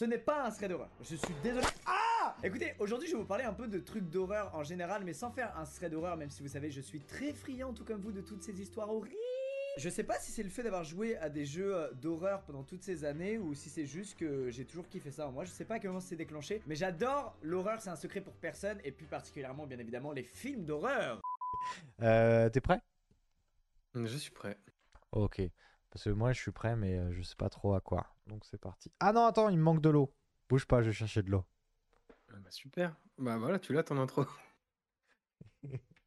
Ce n'est pas un thread d'horreur. Je suis désolé. Ah Écoutez, aujourd'hui je vais vous parler un peu de trucs d'horreur en général, mais sans faire un thread d'horreur, même si vous savez, je suis très friand, tout comme vous, de toutes ces histoires horribles. Je sais pas si c'est le fait d'avoir joué à des jeux euh, d'horreur pendant toutes ces années ou si c'est juste que j'ai toujours kiffé ça. Moi, je sais pas à quel moment c'est déclenché, mais j'adore l'horreur, c'est un secret pour personne et plus particulièrement, bien évidemment, les films d'horreur. Euh, T'es prêt? Je suis prêt. Ok. Parce que moi, je suis prêt, mais euh, je sais pas trop à quoi. Donc c'est parti. Ah non, attends, il me manque de l'eau. Bouge pas, je vais chercher de l'eau. Ah bah super. Bah voilà, tu l'as ton intro.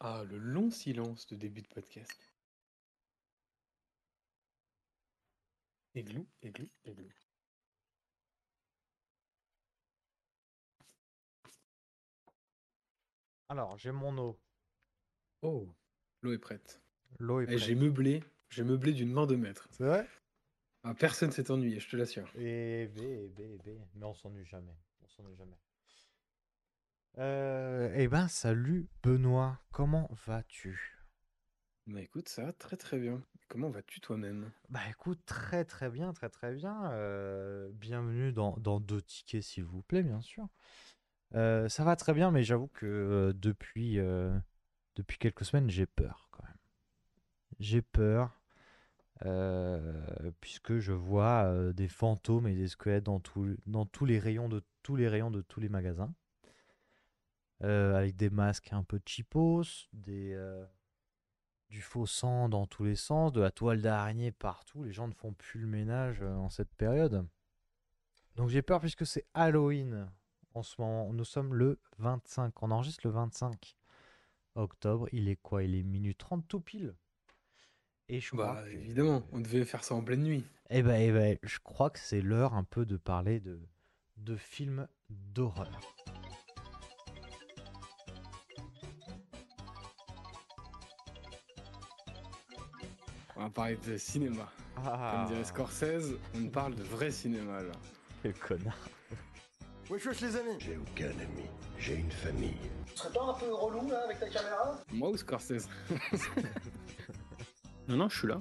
Ah, le long silence de début de podcast. Églou, églou, églou. Alors, j'ai mon eau. Oh, l'eau est prête. L'eau est prête. j'ai meublé, j'ai meublé d'une main de maître. C'est vrai? Ah, personne s'est ennuyé, je te l'assure. B. Mais on s'ennuie jamais. On s'ennuie jamais. Euh, eh ben, salut Benoît. Comment vas-tu? Bah écoute, ça va très très bien. Comment vas-tu toi-même? Bah écoute, très très bien, très très bien. Euh, bienvenue dans, dans deux tickets, s'il vous plaît, bien sûr. Euh, ça va très bien, mais j'avoue que euh, depuis, euh, depuis quelques semaines, j'ai peur quand même. J'ai peur, puisque je vois des fantômes et des squelettes dans, tous les rayons de tous les rayons de tous les magasins. Avec des masques un peu cheapos, des, du faux sang dans tous les sens, de la toile d'araignée partout. Les gens ne font plus le ménage en cette période. Donc j'ai peur puisque c'est Halloween en ce moment. Nous sommes le 25. On enregistre le 25 octobre. Il est quoi? Il est minuit 30 tout pile. Et je crois Bah que- évidemment, on devait faire ça en pleine nuit. Eh ben, eh ben, je crois que c'est l'heure un peu de parler de, de films d'horreur. On va parler de cinéma. Comme dirait Scorsese, on parle de vrai cinéma là. Quel connard. Wesh wesh les amis J'ai aucun ami, j'ai une famille. Tu serais pas un peu relou là avec ta caméra Moi ou Scorsese Non, non, je suis là.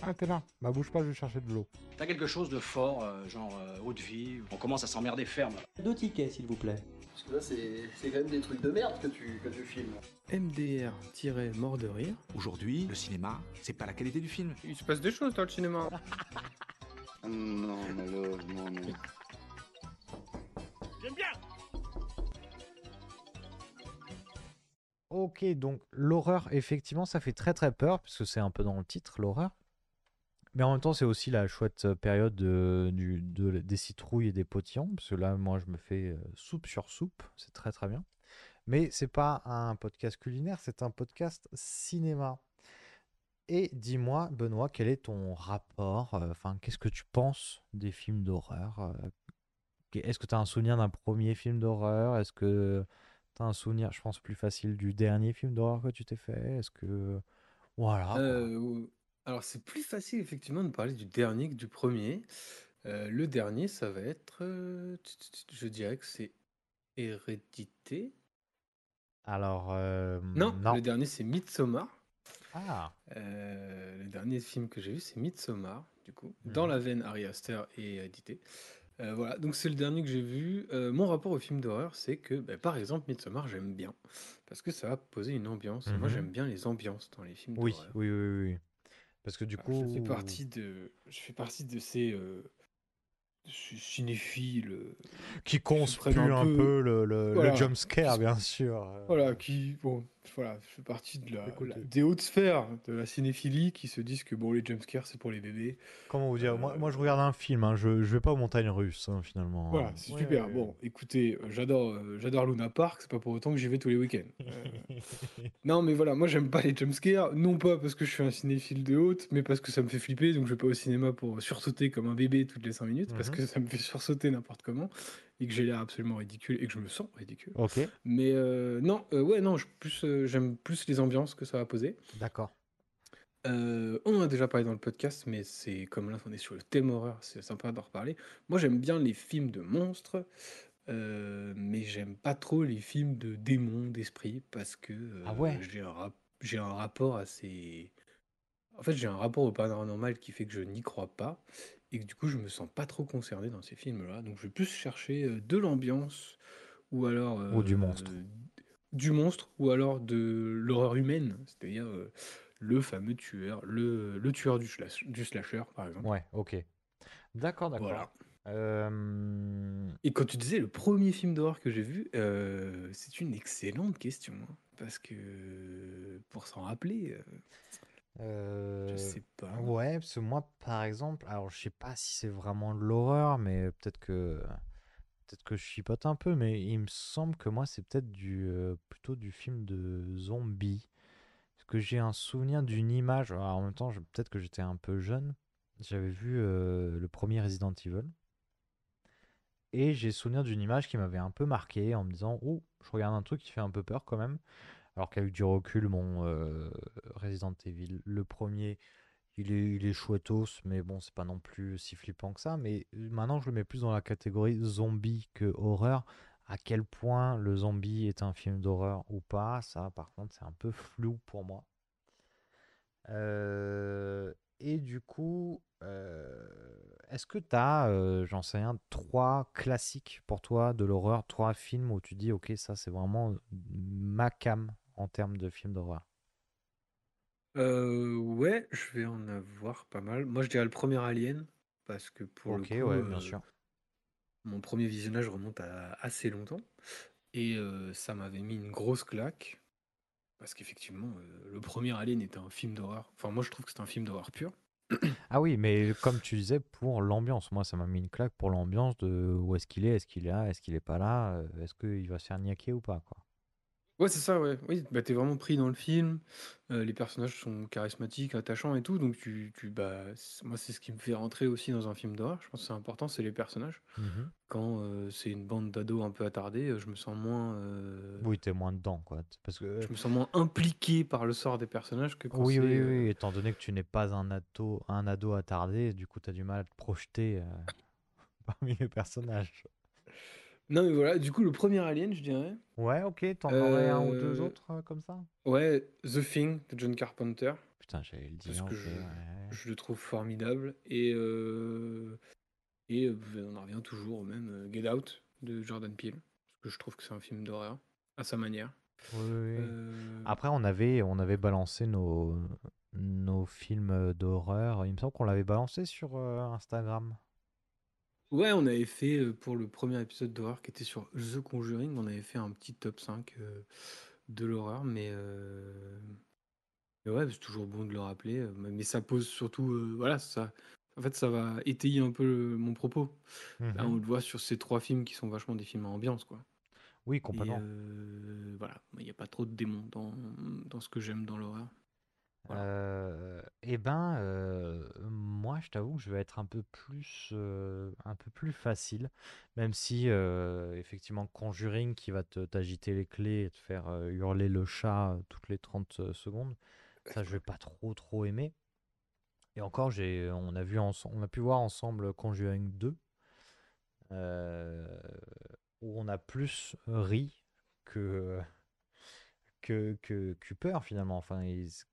Ah, t'es là. Bah, bouge pas, je vais chercher de l'eau. T'as quelque chose de fort, euh, genre euh, haute vie, on commence à s'emmerder ferme. Deux tickets, s'il vous plaît. Parce que là c'est c'est quand même des trucs de merde que tu, que tu filmes. MDR-mort de rire. Aujourd'hui, le cinéma, c'est pas la qualité du film. Il se passe des choses dans le cinéma. Non, malheureusement, non. Ok, donc l'horreur, effectivement, ça fait très très peur, puisque c'est un peu dans le titre, l'horreur. Mais en même temps, c'est aussi la chouette euh, période de- du- de- des citrouilles et des potillons, parce que là, moi, je me fais euh, soupe sur soupe, c'est très très bien. Mais c'est pas un podcast culinaire, c'est un podcast cinéma. Et dis-moi, Benoît, quel est ton rapport euh, Enfin, qu'est-ce que tu penses des films d'horreur euh, Est-ce que tu as un souvenir d'un premier film d'horreur? Est-ce que un souvenir, je pense, plus facile du dernier film d'horreur que tu t'es fait Est-ce que. Voilà. Euh, alors c'est plus facile effectivement de parler du dernier que du premier. Euh, le dernier, ça va être, euh, je dirais que c'est Hérédité. Alors. euh, Non, non. le dernier c'est Midsommar. Ah, Euh, le dernier film que j'ai vu, c'est Midsommar, du coup, dans Mhm. la veine Ari Aster et Hérédité. Euh, voilà, donc c'est le dernier que j'ai vu. Euh, mon rapport au film d'horreur, c'est que, bah, par exemple, Midsommar, j'aime bien. Parce que ça va poser une ambiance. Moi, Mhm. j'aime bien les ambiances dans les films oui, d'horreur. oui, oui, oui. Parce que du coup. Je fais partie de, je fais partie de ces euh, c- cinéphiles. euh, Qui se prennent un un peu, peu- le, le, le Voilà. jumpscare, Qui- bien sûr. euh. Voilà, qui, bon, voilà, je fais partie de la, Écoute, la- euh, des hautes sphères de la cinéphilie qui se disent que bon, les jumpscares, c'est pour les bébés. Comment vous dire moi, Euh, moi, je regarde un film, hein, je, je vais pas aux montagnes russes, hein, finalement. Voilà, hein. c'est Ouais, super. ouais, Bon, écoutez, euh, j'adore, euh, j'adore Luna Park, c'est pas pour autant que j'y vais tous les week-ends. Euh, non, mais voilà, moi j'aime pas les jumpscares, non pas parce que je suis un cinéphile de haute, mais parce que ça me fait flipper, donc je vais pas au cinéma pour sursauter comme un bébé toutes les 5 minutes, parce Mhm. que ça me fait sursauter n'importe comment, et que j'ai l'air absolument ridicule, et que je me sens ridicule. Ok, Mais euh, non, euh, ouais, non, je- plus, euh, j'aime plus les ambiances que ça va poser. d'accord. Euh, on en a déjà parlé dans le podcast, mais c'est comme là, on est sur le thème horreur, c'est sympa d'en reparler. Moi, j'aime bien les films de monstres, mais j'aime pas trop les films de démons, d'esprits, parce que Ah ouais j'ai un rap- un rapport assez. En fait, j'ai un rapport au paranormal qui fait que je n'y crois pas et que du coup, je me sens pas trop concerné dans ces films-là. Donc, je vais plus chercher euh, de l'ambiance ou alors. Ou du monstre. euh, du monstre ou alors de l'horreur humaine, c'est-à-dire euh, le fameux tueur, le, le tueur du, slash- du slasher, par exemple. Ouais, ok. D'accord, d'accord. Voilà. Euh, Et quand tu disais le premier film d'horreur que j'ai vu, euh, c'est une excellente question. hein, parce que pour s'en rappeler, euh, je euh, sais pas. Ouais, parce que moi, par exemple, alors je sais pas si c'est vraiment de l'horreur, mais peut-être que peut-être que je chipote un peu, mais il me semble que moi, c'est peut-être du euh, plutôt du film de zombies. Parce que j'ai un souvenir d'une image. alors, en même temps, je- peut-être que j'étais un peu jeune. J'avais vu euh, le premier Resident Evil. Et j'ai souvenir d'une image qui m'avait un peu marqué en me disant Oh, je regarde un truc qui fait un peu peur quand même. Alors qu'avec du recul, mon euh, Resident Evil, le premier, il est, il chouettos, mais bon, c'est pas non plus si flippant que ça. Mais euh, maintenant, je le mets plus dans la catégorie zombie que horreur. À quel point le zombie est un film d'horreur ou pas, ça, par contre, c'est un peu flou pour moi. Euh, et du coup, est-ce que tu as, j'en sais rien, trois classiques pour toi de l'horreur, trois films où tu dis, ok, ça c'est vraiment ma cam? En termes de films d'horreur? Euh, ouais, je vais en avoir pas mal. Moi, je dirais le premier Alien, parce que pour le coup, ouais, bien euh, sûr. mon premier visionnage remonte à assez longtemps. Et euh, ça m'avait mis une grosse claque. Parce qu'effectivement, euh, le premier Alien était un film d'horreur. Enfin, moi, je trouve que c'est un film d'horreur pur. Ah oui, mais comme tu disais, pour l'ambiance, moi ça m'a mis une claque pour l'ambiance de où est-ce qu'il est, est-ce qu'il est là, est-ce qu'il est pas là, est-ce qu'il va se faire niaquer ou pas, quoi. Ouais, c'est ça, ouais. Oui, bah, t'es vraiment pris dans le film. euh, les personnages sont charismatiques, attachants et tout. Donc, tu, tu, bah, c- moi, c'est ce qui me fait rentrer aussi dans un film d'horreur. Je pense que c'est important, c'est les personnages. Mhm. Quand euh, c'est une bande d'ados un peu attardés, euh, je me sens moins, Oui, t'es moins dedans, quoi. Parce que je me sens moins impliqué par le sort des personnages que quand Oui, c'est. oui, euh, oui, étant donné que tu n'es pas un ado, un ado attardé, du coup, tu as du mal à te projeter parmi les personnages. Non, mais voilà, du coup, le premier Alien, je dirais. Ouais, ok, t'en aurais un ou deux Euh, autres euh, comme ça Ouais, The Thing de John Carpenter. Putain, j'allais le Parce dire, que ok, je, ouais. je le trouve formidable. Et, euh, et euh, on en revient toujours au même Get Out de Jordan Peele. Parce que je trouve que c'est un film d'horreur, à sa manière. Oui, oui. Euh, Après, on avait, on avait balancé nos, nos films d'horreur. Il me semble qu'on l'avait balancé sur Instagram. Ouais, on avait fait euh, pour le premier épisode d'horreur qui était sur The Conjuring, on avait fait un petit top 5 euh, de l'horreur, mais, euh, mais ouais, c'est toujours bon de le rappeler. Mais ça pose surtout, voilà, ça, en fait, ça va étayer un peu le- mon propos. Là, on le voit sur ces trois films qui sont vachement des films à ambiance, quoi. Oui, Et complètement. voilà, il n'y a pas trop de démons dans, dans ce que j'aime dans l'horreur. Voilà. Euh, eh ben, euh, moi, je t'avoue que je vais être un peu plus, euh, un peu plus facile, même si effectivement Conjuring qui va te t'agiter les clés et te faire hurler le chat toutes les 30 secondes, ça je vais pas trop trop aimer. Et encore, j'ai, on a vu on a pu voir ensemble Conjuring 2, euh, où on a plus ri que que que, finalement. Enfin, ils-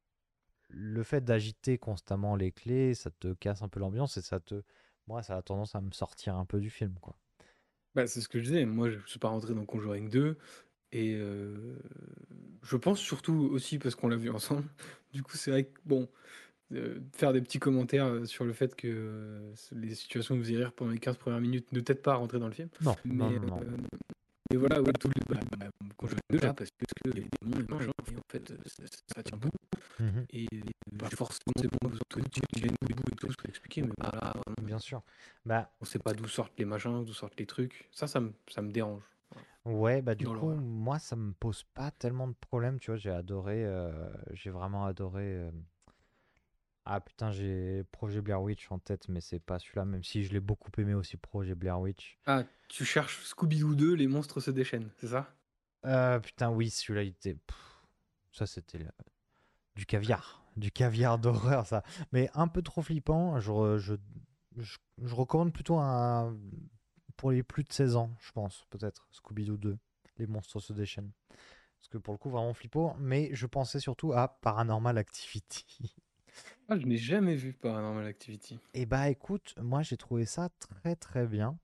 le fait d'agiter constamment les clés, ça te casse un peu l'ambiance et ça te, moi, ça a tendance à me sortir un peu du film, quoi. Bah, c'est ce que je disais, moi je ne suis pas rentré dans Conjuring 2 et euh, je pense surtout aussi parce qu'on l'a vu ensemble. Du coup, c'est vrai que bon, euh, faire des petits commentaires euh, sur le fait que euh, les situations rire pendant les 15 premières minutes ne t'aident pas rentrer dans le film. Non, Mais, non, non, et voilà, ouais, tout le bah, bah, Conjuring 2 là, parce que y a des démons et machin, et en fait euh, ça, ça tient bon. Mhm, Et pas forcément c'est bon, tout qui viennent au bout et tout, que expliquer, mais voilà, vraiment, bien sûr. Bah, on sait pas d'où sortent les machins, d'où sortent les trucs. Ça, ça me, ça me dérange. ouais, bah du coup, moi, ça me pose pas tellement de problèmes, tu vois. J'ai adoré, euh, j'ai vraiment adoré. euh, Ah putain, j'ai Projet Blair Witch en tête, mais c'est pas celui-là, même si je l'ai beaucoup aimé aussi, Projet Blair Witch. Ah, tu cherches Scooby-Doo 2, les monstres se déchaînent, c'est ça? Euh, putain, oui, celui-là, il était. pff, Ça, c'était le- du caviar. Du caviar d'horreur, ça. Mais un peu trop flippant. Je, je, je, je recommande plutôt un. Pour les plus de 16 ans, je pense, peut-être. Scooby-Doo 2. Les monstres se déchaînent. Parce que pour le coup, vraiment flippant. Mais je pensais surtout à Paranormal Activity. Ah, je n'ai jamais vu Paranormal Activity. Et bah écoute, moi j'ai trouvé ça très très bien.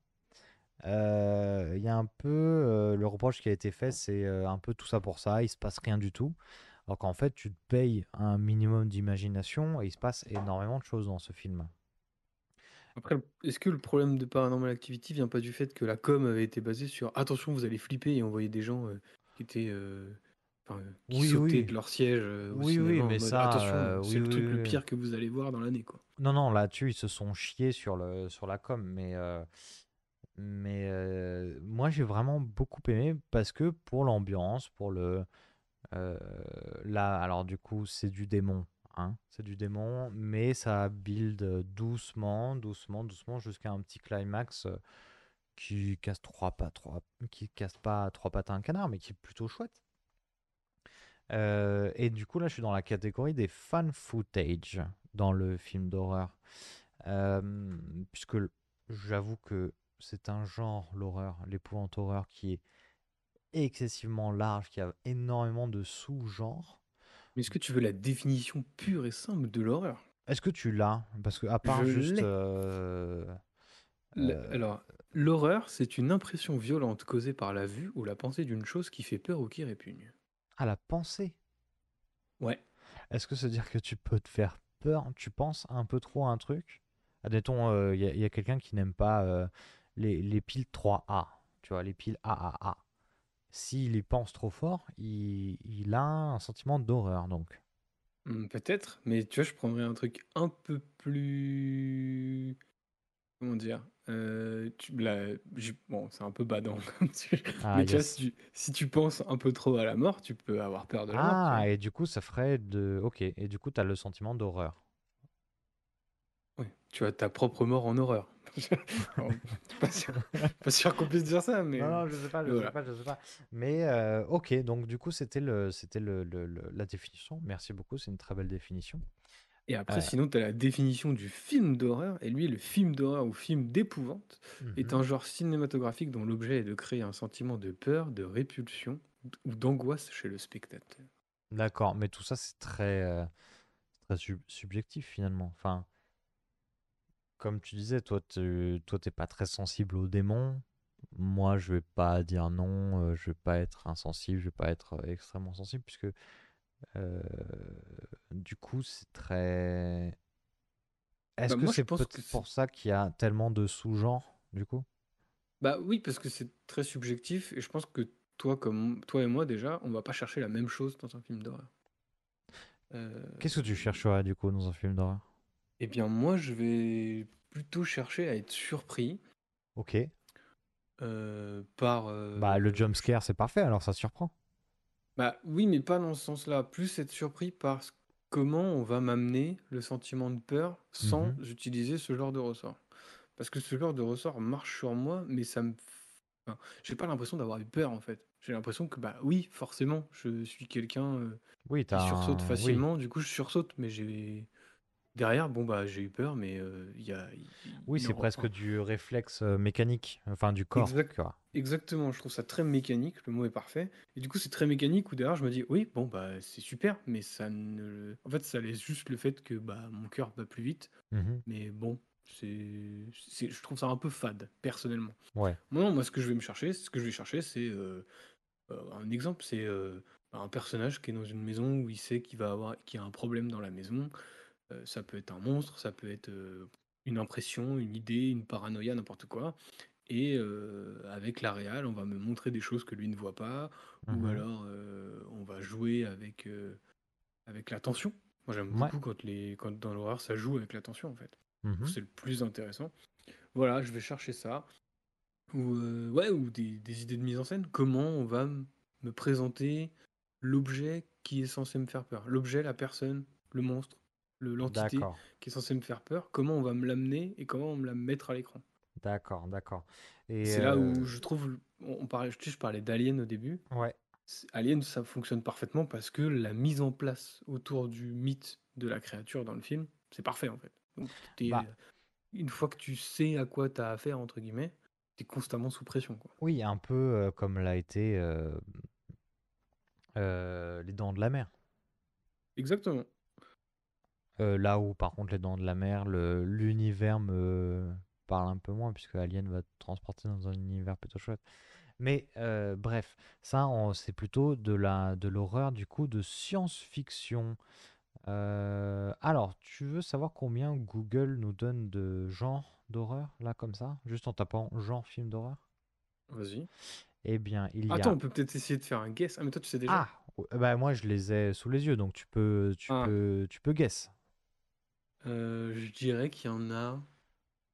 Euh, Il y a un peu euh, le reproche qui a été fait, c'est euh, un peu tout ça pour ça, il se passe rien du tout. Alors qu'en fait, tu te payes un minimum d'imagination et il se passe énormément de choses dans ce film. Après, est-ce que le problème de Paranormal Activity vient pas du fait que la com avait été basée sur attention, vous allez flipper et envoyer des gens qui étaient. Euh, enfin, qui Oui, sautaient oui. de leur siège euh, au Oui, oui, cinéma mais mode, ça, attention, euh, c'est oui, le truc le pire que vous allez voir dans l'année, quoi. Non, non, là-dessus, ils se sont chiés sur, le, sur la com, mais, euh, mais euh, moi j'ai vraiment beaucoup aimé parce que pour l'ambiance, pour le. là, alors du coup, c'est du démon, hein, c'est du démon, mais ça build doucement, doucement, doucement jusqu'à un petit climax qui casse trois pas, trois, qui casse pas trois pattes à un canard, mais qui est plutôt chouette. Euh, et du coup, là, je suis dans la catégorie des fan footage dans le film d'horreur. Euh, puisque j'avoue que c'est un genre, l'horreur, l'épouvante horreur, qui est excessivement large, qui a énormément de sous-genres. Mais est-ce que tu veux la définition pure et simple de l'horreur? Est-ce que tu l'as? Parce que à part Je juste... euh, Alors, l'horreur, c'est une impression violente causée par la vue ou la pensée d'une chose qui fait peur ou qui répugne. À la pensée. Ouais. Est-ce que ça veut dire que tu peux te faire peur? Tu penses un peu trop à un truc? Admettons, il y, a quelqu'un qui n'aime pas euh, les, les piles 3A, tu vois, les piles AAA. S'il y pense trop fort, il, il a un sentiment d'horreur, donc. Hmm, Peut-être, mais tu vois, je prendrais un truc un peu plus. Comment dire euh, tu- là, j'ai- Bon, c'est un peu badant comme sujet, Ah, mais tu vois, yes. si tu, si tu penses un peu trop à la mort, tu peux avoir peur de la mort. tu Ah, et du coup, ça ferait de... Ok, et du coup, tu as le sentiment d'horreur. Ouais, tu as ta propre mort en horreur. Alors, pas sûr, pas sûr qu'on puisse dire ça, mais. Non, non, je sais pas, je voilà. sais pas, je sais pas. Mais euh, ok, donc du coup, c'était le, c'était le, le- le- la définition. Merci beaucoup, c'est une très belle définition. Et après, sinon, tu as la définition du film d'horreur. Et lui, le film d'horreur ou film d'épouvante est Mhm. un genre cinématographique dont l'objet est de créer un sentiment de peur, de répulsion ou d'angoisse chez le spectateur. D'accord, mais tout ça, c'est très, euh, très sub- subjectif finalement. Enfin, comme tu disais, toi, tu toi, t'es pas très sensible aux démons. Moi, je vais pas dire non, euh, je vais pas être insensible, je vais pas être euh, extrêmement sensible, puisque euh, du coup, c'est très. Est-ce Bah, que c'est peut-être pour ça qu'il y a tellement de sous-genres, du coup? Bah oui, parce que c'est très subjectif. Et je pense que toi, comme toi et moi, déjà, on va pas chercher la même chose dans un film d'horreur. Euh, Qu'est-ce que tu chercherais, du coup, dans un film d'horreur? Eh bien, moi, je vais plutôt chercher à être surpris Ok. euh, par. Bah, le jump scare, c'est parfait, alors ça surprend. Bah oui, mais pas dans ce sens-là. Plus être surpris par ce- comment on va m'amener le sentiment de peur sans Mhm. utiliser ce genre de ressort. Parce que ce genre de ressort marche sur moi, mais ça me... enfin, j'ai pas l'impression d'avoir eu peur en fait. J'ai l'impression que bah oui, forcément, je suis quelqu'un euh, Oui, qui t'as sursaute un- oui. facilement. Du coup, je sursaute, mais j'ai derrière, bon bah j'ai eu peur, mais euh, il y a. il- Oui, il c'est en- presque du réflexe euh, mécanique, enfin du corps, Exact- quoi. Exactement, je trouve ça très mécanique, le mot est parfait. Et du coup, c'est très mécanique où derrière, je me dis, oui, bon, bah, c'est super, mais ça ne. En fait, ça laisse juste le fait que bah, mon cœur bat plus vite. Mhm. Mais bon, c'est, c'est, je trouve ça un peu fade, personnellement. Ouais. Moi, non, moi, ce que je vais me chercher, ce que je vais chercher, c'est euh, euh, un exemple, c'est euh, un personnage qui est dans une maison où il sait qu'il va avoir, qu'il y a un problème dans la maison. Euh, ça peut être un monstre, ça peut être euh, une impression, une idée, une paranoïa, n'importe quoi. Et euh, avec la réal, on va me montrer des choses que lui ne voit pas, ou Mhm. alors on va jouer avec, avec la tension. Moi, j'aime Ouais. beaucoup quand, les, quand dans l'horreur, ça joue avec la tension, en fait. Mhm. C'est le plus intéressant. Voilà, je vais chercher ça. Ou, euh, ouais, ou des, des idées de mise en scène. Comment on va me présenter l'objet qui est censé me faire peur. L'objet, la personne, le monstre, l'entité qui est censé me faire peur. Comment on va me l'amener et comment on me la mettre à l'écran. d'accord, d'accord. Et C'est là euh, où je trouve, on parlait, je parlais d'Alien au début. ouais, Alien, ça fonctionne parfaitement parce que la mise en place autour du mythe de la créature dans le film, c'est parfait en fait. Donc, Bah. une fois que tu sais à quoi tu as affaire, entre guillemets, tu es constamment sous pression. Quoi. oui, un peu euh, comme l'a été euh, euh, Les Dents de la Mer. Exactement. Euh, là où, par contre, Les Dents de la Mer, le- l'univers me parle un peu moins, puisque Alien va te transporter dans un univers plutôt chouette. Mais euh, bref, ça, on- c'est plutôt de la, de l'horreur, du coup, de science-fiction. Euh, alors, tu veux savoir combien Google nous donne de genres d'horreur, là, comme ça, juste en tapant genre film d'horreur? Vas-y. Eh bien, il y a... Attends, on peut peut-être essayer de faire un guess. Ah, mais toi, tu sais déjà. Ah, bah moi je les ai sous les yeux, donc tu peux, tu Ah. peux, tu peux guess. Euh, je dirais qu'il y en a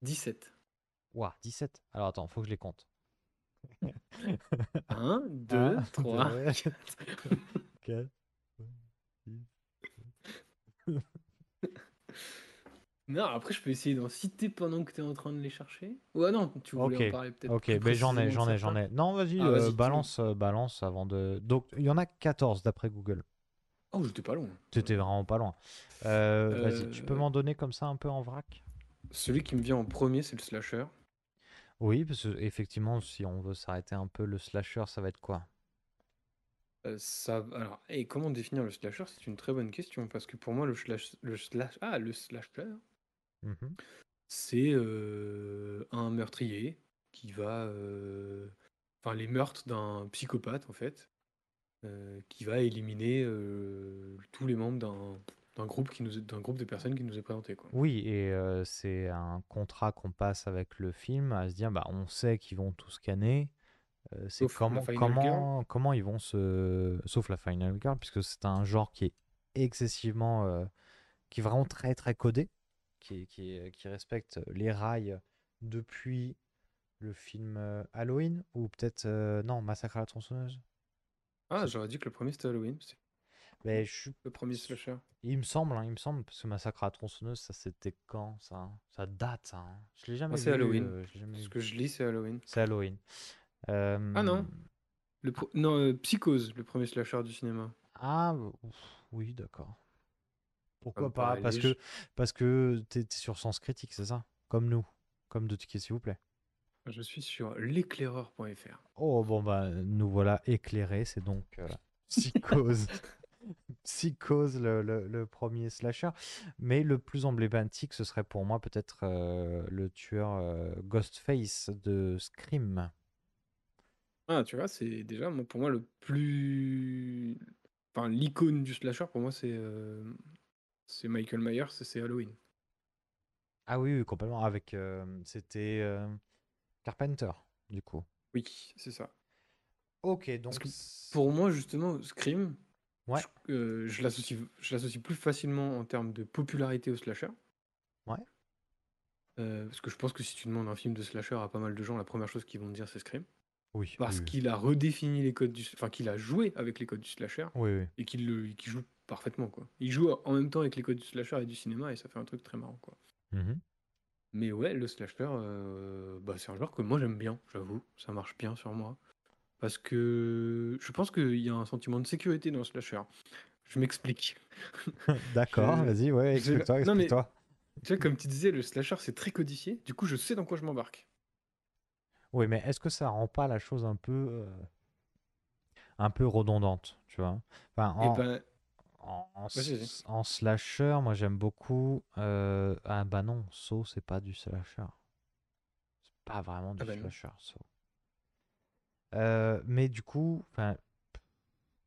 17. Ouah, 17. Alors attends, faut que je les compte. 1, 2, Un, 3, deux, 4. Quatre. Non, après, je peux essayer d'en citer pendant que tu es en train de les chercher. Ouais, non, tu voulais Ok, en parler peut-être. Ok, plus ben j'en ai, j'en ai, j'en ai. Non, vas-y, Ah, euh, vas-y, dis-nous. balance, euh, balance avant de. Donc il y en a 14 d'après Google. Oh, j'étais pas loin. T'étais vraiment pas loin. Euh, Vas-y, tu peux Euh, m'en donner comme ça un peu en vrac? Celui qui me vient en premier, c'est le slasher. Oui, parce que effectivement, si on veut s'arrêter un peu, le slasher, ça va être quoi? Euh, ça, alors, et comment définir le slasher? C'est une très bonne question parce que pour moi, le slash, le slash, ah, le slasher, Mhm. c'est euh, un meurtrier qui va, euh, enfin, les meurtres d'un psychopathe en fait, euh, qui va éliminer euh, tous les membres d'un d'un groupe qui nous, d'un groupe de personnes qui nous est présenté quoi. Oui, et euh, c'est un contrat qu'on passe avec le film à se dire, bah, on sait qu'ils vont tout scanner. euh, c'est Sauf la comment, Final comment, comment ils vont se. Sauf la Final Girl, puisque c'est un genre qui est excessivement. euh, qui est vraiment très très codé, qui, qui, qui respecte les rails depuis le film Halloween, ou peut-être. non, Massacre à la tronçonneuse. Ah, j'aurais dit que le premier c'était Halloween, c'est Mais je suis- le premier slasher. il me semble, hein, il me semble, parce que Massacre à la tronçonneuse, ça c'était quand ça Ça date, ça. hein. Je l'ai jamais c'est vu, Halloween. euh, je l'ai jamais Ce vu. que je lis, c'est Halloween. C'est Halloween. Euh, Ah non. Le pro- non, euh, Psychose, le premier slasher du cinéma. Ah, ouf, oui, d'accord. Pourquoi pas? Parce que, parce que t'es t'es sur Sens Critique, c'est ça? Comme nous. Comme de tickets, s'il vous plaît. Je suis sur l'éclaireur.fr. Oh, bon, bah, nous voilà éclairés. C'est donc euh, Psychose. Psychose, le, le- le premier slasher. Mais le plus emblématique, ce serait pour moi peut-être euh, le tueur euh, Ghostface de Scream. Ah, tu vois, c'est déjà moi, pour moi le plus. Enfin, l'icône du slasher, pour moi, c'est euh, c'est Michael Myers, c'est Halloween. Ah oui, oui, complètement. Avec, c'était Carpenter, du coup. Oui, c'est ça. Ok, donc Parce que c- pour moi, justement, Scream, Ouais. je, euh, je l'associe plus facilement en termes de popularité au slasher. Ouais. Euh, parce que je pense que si tu demandes un film de slasher à pas mal de gens, la première chose qu'ils vont te dire, c'est Scream. oui, Parce oui, qu'il a redéfini les codes du. Enfin, qu'il a joué avec les codes du slasher. oui, oui. et qu'il joue parfaitement quoi. Il joue en même temps avec les codes du slasher et du cinéma et ça fait un truc très marrant quoi. Mhm. Mais ouais, le slasher, euh, bah, c'est un genre que moi j'aime bien, j'avoue, ça marche bien sur moi. Parce que je pense qu'il y a un sentiment de sécurité dans le slasher. Je m'explique. D'accord, Je- vas-y, ouais, explique-toi, non, mais- explique-toi. Tu vois, comme tu disais, le slasher c'est très codifié, du coup je sais dans quoi je m'embarque. Oui, mais est-ce que ça rend pas la chose un peu, euh, un peu redondante, tu vois? Enfin, Et en, ben, en, slasher, moi j'aime beaucoup. euh, Ah bah non, Saw, c'est pas du slasher. C'est pas vraiment du Ah bah slasher, Saw. Euh, mais du coup, enfin,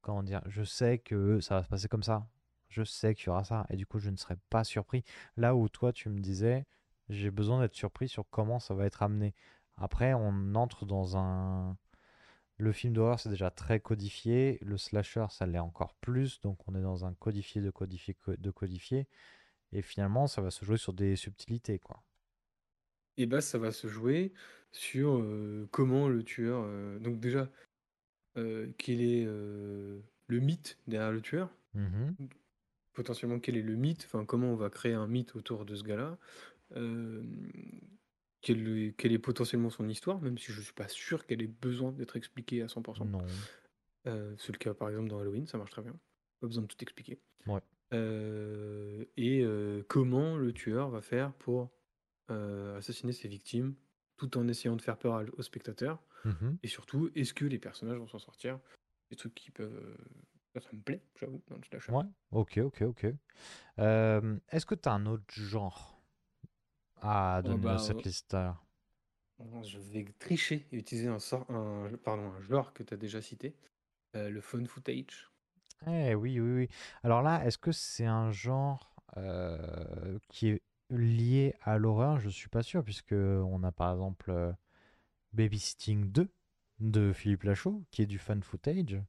comment dire, je sais que ça va se passer comme ça. Je sais qu'il y aura ça. Et du coup, je ne serai pas surpris. Là où toi, tu me disais, j'ai besoin d'être surpris sur comment ça va être amené. Après, on entre dans un. Le film d'horreur, c'est déjà très codifié. Le slasher, ça l'est encore plus. Donc, on est dans un codifié de codifié co- de codifié. Et finalement, ça va se jouer sur des subtilités, quoi. et bah ça va se jouer sur euh, comment le tueur. euh, donc déjà, euh, quel est le mythe derrière le tueur Mhm. potentiellement quel est le mythe, enfin comment on va créer un mythe autour de ce gars-là, quelle, est, quelle est potentiellement son histoire, même si je suis pas sûr qu'elle ait besoin d'être expliquée à 100%. Non. Euh, c'est le cas par exemple dans Halloween, ça marche très bien, pas besoin de tout expliquer. Ouais. Euh, et euh, comment le tueur va faire pour assassiner ses victimes tout en essayant de faire peur aux spectateurs, Mhm. et surtout, est-ce que les personnages vont s'en sortir? Des trucs qui peuvent, Ça, me plaît, j'avoue. Ouais, ok, ok, ok. Euh, Est-ce que tu as un autre genre? À donner bah, à cette euh, liste-là? Je vais tricher et utiliser un, sort, un, pardon, un genre que tu as déjà cité, euh, le phone footage. Eh oui, oui, oui. Alors là, est-ce que c'est un genre euh, qui est lié à l'horreur? Je suis pas sûr, puisque on a par exemple euh, Babysitting 2 de Philippe Lachaud, qui est du fan footage.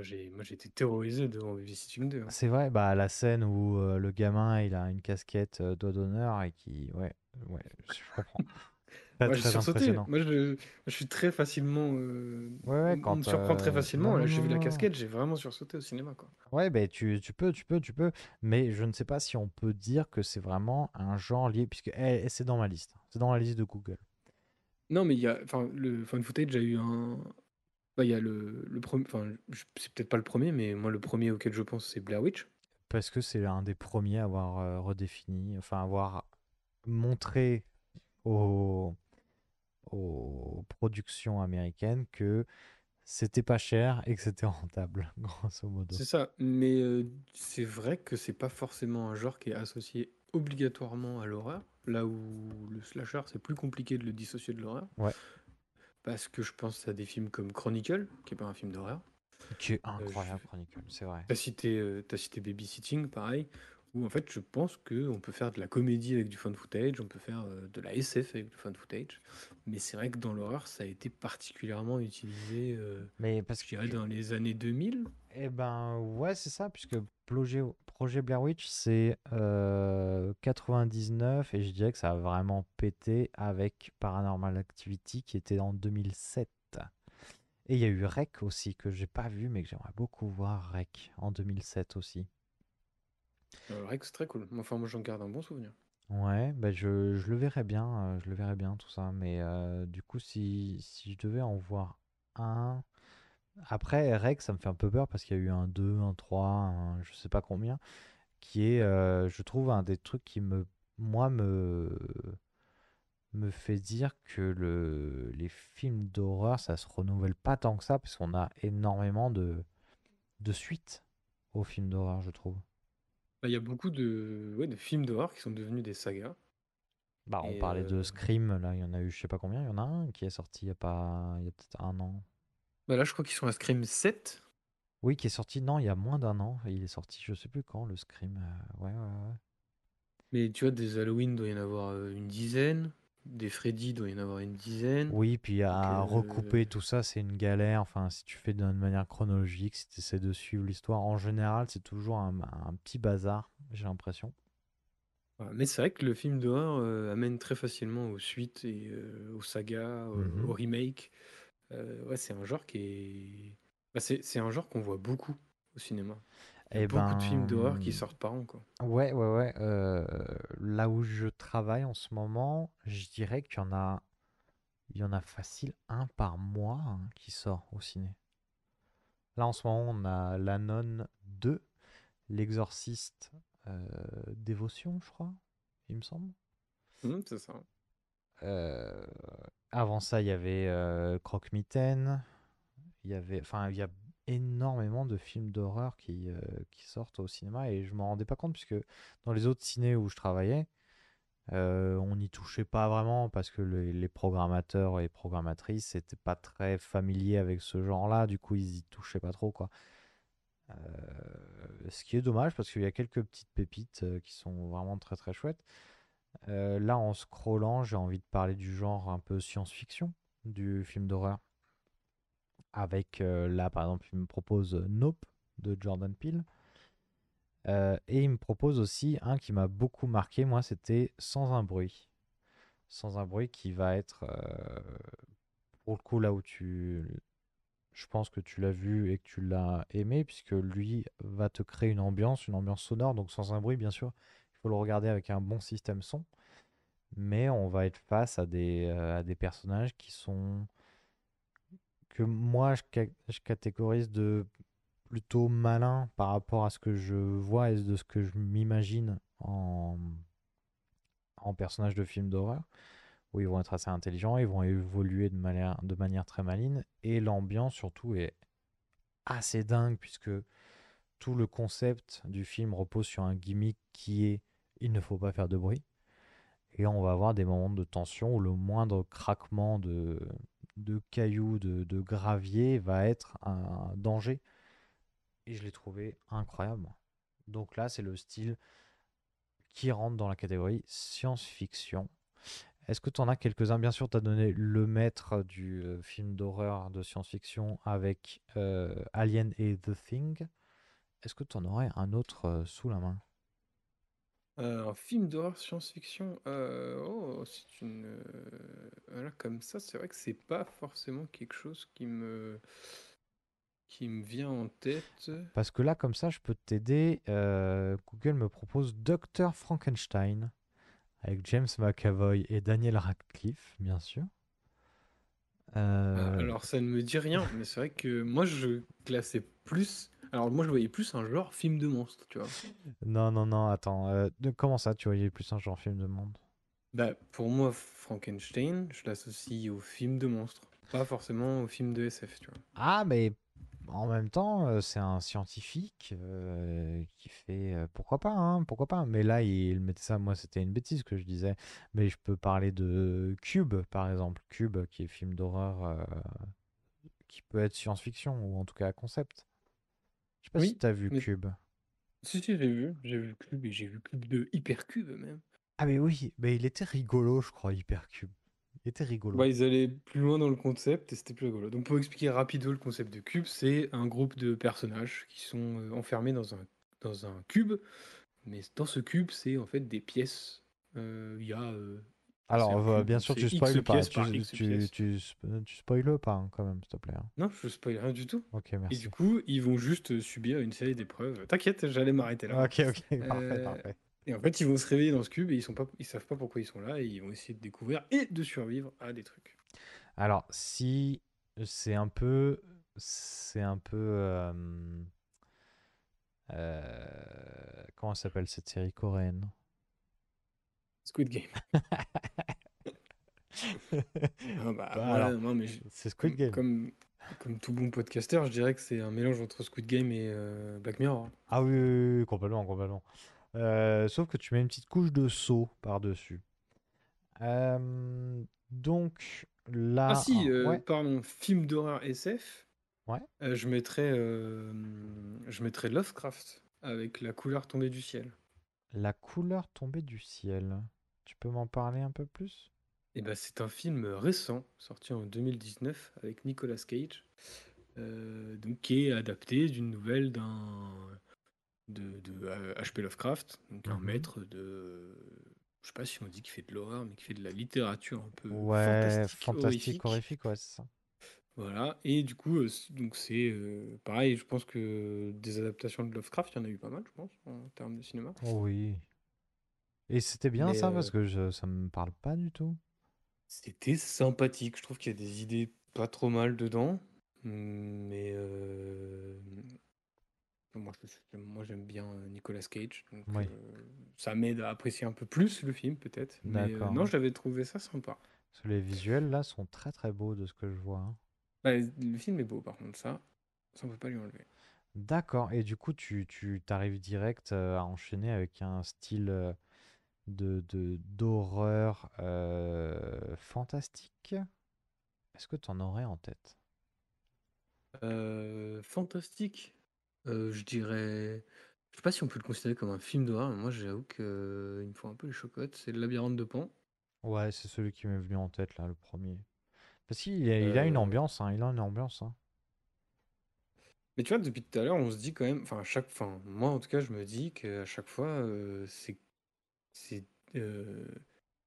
J'ai- Moi, j'ai été terrorisé devant Babysitting 2. hein. C'est vrai, bah la scène où euh, le gamin il a une casquette euh, doigt d'honneur et qui, ouais, ouais, je comprends. Très, Moi, j'ai très sursauté. impressionnant. Moi, je, je suis très facilement. euh, Ouais, ouais, on- quand me surprend très euh, facilement. non, Là, non, j'ai vu non, la non. casquette, j'ai vraiment sursauté au cinéma. Quoi. Ouais, ben tu, tu peux, tu peux, tu peux. Mais je ne sais pas si on peut dire que c'est vraiment un genre lié, puisque eh, eh, c'est dans ma liste. C'est dans la liste de Google. Non, mais il y a. Enfin, le phone footage a eu un. Bah, il y a le, le premier. Enfin, je- c'est peut-être pas le premier, mais moi, le premier auquel je pense, c'est Blair Witch. Parce que c'est un des premiers à avoir euh, redéfini, enfin avoir montré aux, aux productions américaines que c'était pas cher et que c'était rentable, grosso modo. C'est ça. Mais euh, c'est vrai que c'est pas forcément un genre qui est associé obligatoirement à l'horreur. Là où le slasher, c'est plus compliqué de le dissocier de l'horreur. Ouais. Parce que je pense à des films comme Chronicle, qui est pas un film d'horreur. Qui est Euh, incroyable, Chronicle, c'est vrai. T'as cité, euh, t'as cité Babysitting, pareil, où en fait je pense qu'on peut faire de la comédie avec du fan footage, on peut faire euh, de la SF avec du fan footage, mais c'est vrai que dans l'horreur ça a été particulièrement utilisé, Mais parce je dirais dans les années 2000. Eh ben ouais, c'est ça, puisque projet, projet Blair Witch, c'est euh, 99 et je dirais que ça a vraiment pété avec Paranormal Activity qui était en 2007. Et il y a eu Rec aussi que j'ai pas vu mais que j'aimerais beaucoup voir Rec en 2007 aussi. Euh, que c'est très cool. Enfin moi j'en garde un bon souvenir. Ouais, ben je, je le verrais bien, euh, je le verrais bien tout ça, mais euh, du coup si, si je devais en voir un... Après, Rec, ça me fait un peu peur parce qu'il y a eu un 2, un 3, un je sais pas combien, qui est, euh, je trouve, un des trucs qui me, moi, me, me fait dire que le, les films d'horreur, ça se renouvelle pas tant que ça, parce qu'on a énormément de, de suites aux films d'horreur, je trouve. Bah, Il y a beaucoup de, ouais, de films d'horreur qui sont devenus des sagas. Bah, on Et, parlait de euh, Scream, là, il y en a eu je sais pas combien, il y en a un qui est sorti il y a pas, il y a peut-être un an. Bah, là je crois qu'ils sont à Scream 7. Oui, qui est sorti, non, il y a moins d'un an, il est sorti, je sais plus quand, le Scream, euh, ouais, ouais, ouais. Mais tu vois, des Halloween doit y en avoir euh, une dizaine, des Freddy doit y en avoir une dizaine. Oui, puis à euh, recouper tout ça, c'est une galère. Enfin, si tu fais d'une manière chronologique, si tu essaies de suivre l'histoire, en général, c'est toujours un, un petit bazar, j'ai l'impression. Voilà, Mais c'est vrai que le film d'horreur amène très facilement aux suites et aux sagas, au, Mhm. au remake. Euh, ouais, c'est un genre qui est. bah, c'est un genre qu'on voit beaucoup au cinéma. Il y a Eh beaucoup de films d'horreur qui ben, sortent par an, quoi. Ouais, ouais, ouais. euh, là où je travaille en ce moment, je dirais qu'il y en a, il y en a facile un par mois hein, qui sort au ciné. Là, en ce moment, on a La Nonne 2, L'Exorciste euh, Dévotion, je crois, il me semble. Mhm, c'est ça. Euh, avant ça, il y avait euh, Croque-Mitaine. Il y avait, enfin, il y a énormément de films d'horreur qui, euh, sortent au cinéma et je m'en rendais pas compte puisque dans les autres ciné où je travaillais, euh, on n'y touchait pas vraiment parce que les, programmateurs et programmatrices n'étaient pas très familiers avec ce genre-là. Du coup, ils y touchaient pas trop, quoi. Euh, ce qui est dommage parce qu'il y a quelques petites pépites qui sont vraiment très très chouettes. Euh, là, en scrollant, j'ai envie de parler du genre un peu science-fiction du film d'horreur. Avec euh, là, par exemple, il me propose Nope de Jordan Peele. Euh, et il me propose aussi un qui m'a beaucoup marqué, moi, c'était Sans un bruit. Sans un bruit qui va être, euh, pour le coup, là où tu... Je pense que tu l'as vu et que tu l'as aimé, puisque lui va te créer une ambiance, une ambiance sonore. Donc sans un bruit, bien sûr, le regarder avec un bon système son. Mais on va être face à des, euh, à des personnages qui sont... que moi, je, ca- je catégorise de plutôt malins par rapport à ce que je vois et de ce que je m'imagine en, en personnage de film d'horreur, où ils vont être assez intelligents, ils vont évoluer de manière, de manière très maligne, et l'ambiance surtout est assez dingue puisque tout le concept du film repose sur un gimmick qui est il ne faut pas faire de bruit. Et on va avoir des moments de tension où le moindre craquement de, de cailloux, de, de gravier va être un danger. Et je l'ai trouvé incroyable. Donc là, c'est le style qui rentre dans la catégorie science-fiction. Est-ce que tu en as quelques-uns? Bien sûr, tu as donné le maître du euh, film d'horreur de science-fiction avec euh, Alien et The Thing. Est-ce que tu en aurais un autre euh, sous la main? Euh, un film d'horreur science-fiction. euh, oh, c'est une. euh, Là, comme ça, c'est vrai que c'est pas forcément quelque chose qui me. qui me vient en tête. Parce que là, comme ça, je peux t'aider. Euh, Google me propose Dr. Frankenstein avec James McAvoy et Daniel Radcliffe, bien sûr. Ah, Alors, ça ne me dit rien, mais c'est vrai que moi, je classais plus. Alors, moi, je voyais plus un genre film de monstre, tu vois. Non, non, non, attends. euh, comment ça, tu voyais plus un genre film de monde Bah, pour moi, Frankenstein, je l'associe au film de monstre, pas forcément au film de SF, tu vois. Ah, mais en même temps, euh, c'est un scientifique euh, qui fait. euh, pourquoi pas, hein, pourquoi pas. Mais là, il mettait ça. Moi, c'était une bêtise que je disais. Mais je peux parler de Cube, par exemple. Cube, qui est film d'horreur euh, qui peut être science-fiction, ou en tout cas concept. Je sais pas si Oui, t'as vu mais- Cube. Si, si, j'ai vu, j'ai vu Cube et j'ai vu Cube de Hypercube même. Ah, mais oui, mais il était rigolo, je crois, Hypercube. Il était rigolo. Bah, ils allaient plus loin dans le concept et c'était plus rigolo. Donc, pour expliquer rapido le concept de cube, c'est un groupe de personnages qui sont euh, enfermés dans un, dans un cube. Mais dans ce cube, c'est en fait des pièces. Euh, Il y a. euh, Alors, euh, bien sûr, tu X spoiles pas. Tu, tu, pièces. tu, sp- tu spoiles pas, hein, quand même, s'il te plaît. hein. Non, je spoil rien du tout. Ok, Et merci. du coup, ils vont juste subir une série d'épreuves. T'inquiète, j'allais m'arrêter là. Ok, ok, parfait, Euh, parfait. Et en fait, ils vont se réveiller dans ce cube et ils sont pas, ils savent pas pourquoi ils sont là et ils vont essayer de découvrir et de survivre à des trucs. Alors, si c'est un peu, c'est un peu, euh, euh, comment s'appelle cette série coréenne? Squid Game. Ah bah, Bah, ouais, alors, non, mais je- C'est Squid Game. Comme, comme tout bon podcaster, je dirais que c'est un mélange entre Squid Game et euh, Black Mirror. Ah oui, oui, oui, oui, complètement, complètement. Euh, sauf que tu mets une petite couche de saut par-dessus. Euh, donc là, Ah si, ouais, pardon, film d'horreur SF. Ouais. je mettrais, je mettrais Lovecraft avec la couleur tombée du ciel. la couleur tombée du ciel. Tu peux m'en parler un peu plus? Et ben, c'est un film récent, sorti en 2019 avec Nicolas Cage, euh, donc qui est adapté d'une nouvelle d'un de, de euh, H.P. Lovecraft, donc un Mhm. maître de, je sais pas si on dit qu'il fait de l'horreur, mais qui fait de la littérature un peu Ouais, fantastique, fantastique, horrifique. horrifique, ouais, ça. Voilà, et du coup, euh, donc c'est euh, pareil, je pense que des adaptations de Lovecraft, il y en a eu pas mal, je pense, en termes de cinéma. Oh oui. Et c'était bien Mais, ça parce que je, ça me parle pas du tout. C'était sympathique, je trouve qu'il y a des idées pas trop mal dedans, mais euh, moi, je- moi j'aime bien euh, Nicolas Cage, donc Oui. euh, ça m'aide à apprécier un peu plus le film peut-être, mais euh, non, j'avais trouvé ça sympa. Les visuels là sont très très beaux de ce que je vois. hein. Bah, le film est beau par contre, ça, ça on peut pas lui enlever. D'accord. Et du coup, tu, tu t'arrives direct à enchaîner avec un style de, de, d'horreur euh, fantastique. Est-ce que tu en aurais en tête? Euh, fantastique? Euh, je dirais. Je sais pas si on peut le considérer comme un film d'horreur, mais moi j'avoue qu'il me faut un peu les chocottes. C'est le labyrinthe de Pan. Ouais, c'est celui qui m'est venu en tête là, le premier. Parce qu'il a, il a une ambiance, hein, il a une ambiance. hein. Mais tu vois, depuis tout à l'heure, on se dit quand même. Enfin, à chaque. Enfin, moi en tout cas, je me dis qu'à chaque fois, euh, c'est. C'est. euh,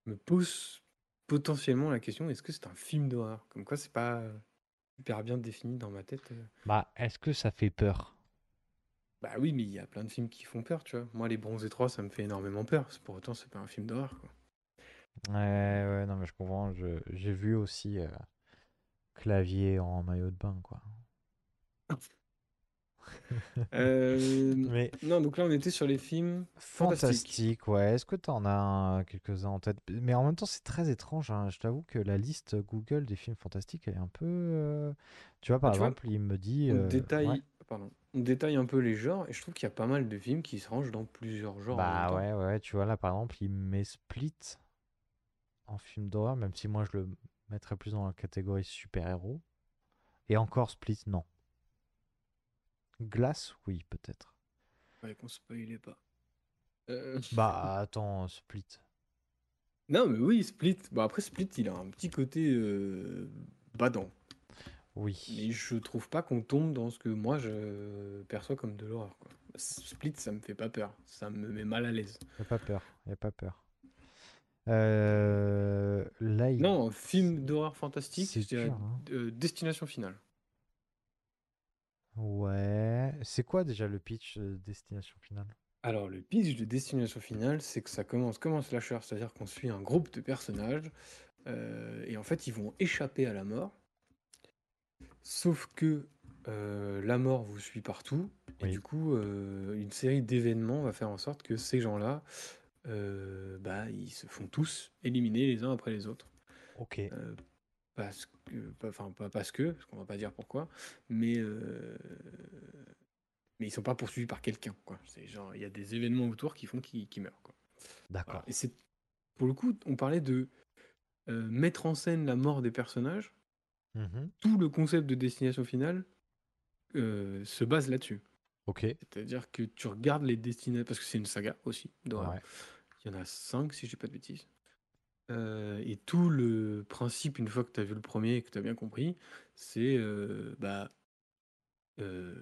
me pose potentiellement la question est-ce que c'est un film d'horreur? Comme quoi, c'est pas hyper bien défini dans ma tête. euh. Bah, est-ce que ça fait peur? Bah oui, mais il y a plein de films qui font peur, tu vois. Moi, Les Bronzés 3, ça me fait énormément peur. Pour autant, c'est pas un film d'horreur, quoi. Ouais, ouais, non, mais je comprends. j'ai vu aussi euh, Clavier en maillot de bain, quoi. Euh, Mais Non, donc là, on était sur les films fantastiques. fantastique, ouais. Est-ce que tu en as quelques-uns en tête? Mais en même temps, c'est très étrange. hein. Je t'avoue que la liste Google des films fantastiques, elle est un peu. euh, Tu vois, par Ah, tu vois, exemple, il me dit. On euh, détaille, ouais. pardon, on détaille un peu les genres et je trouve qu'il y a pas mal de films qui se rangent dans plusieurs genres en même Bah temps. ouais, ouais. Tu vois, là, par exemple, il met Split en film d'horreur, même si moi, je le mettrais plus dans la catégorie super-héros. Et encore Split, non. Glace, oui, peut-être. Ouais, qu'on spoilait pas. Euh, Bah, attends, Split. Non, mais oui, Split. Bah après, Split, il a un petit côté euh, badant. Oui. Mais je trouve pas qu'on tombe dans ce que moi je perçois comme de l'horreur. quoi. Split, ça me fait pas peur. Ça me met mal à l'aise. Y a pas peur, y a pas peur. Euh, là, il- Non, film d'horreur fantastique, je dirais dur, hein. euh, Destination Finale. Ouais. C'est quoi déjà le pitch de Destination Finale? Alors, le pitch de Destination Finale, c'est que ça commence comme un slasher, c'est-à-dire qu'on suit un groupe de personnages euh, et en fait, ils vont échapper à la mort. Sauf que euh, la mort vous suit partout et Oui. du coup, euh, une série d'événements va faire en sorte que ces gens-là, euh, bah, ils se font tous éliminer les uns après les autres. Ok. Euh, parce que, pas- enfin pas parce que, parce qu'on va pas dire pourquoi, mais euh, mais ils sont pas poursuivis par quelqu'un, quoi. C'est genre il y a des événements autour qui font qu'ils qu'ils meurent, quoi. Voilà. D'accord. Et c'est pour le coup, on parlait de euh, mettre en scène la mort des personnages. Mhm. Tout le concept de destination finale euh, se base là-dessus. Ok. C'est-à-dire que tu regardes les destinations, parce que c'est une saga aussi. Ouais. Il y en a cinq, si je dis pas de bêtises. Euh, et tout le principe, une fois que tu as vu le premier et que tu as bien compris, c'est euh, bah, euh,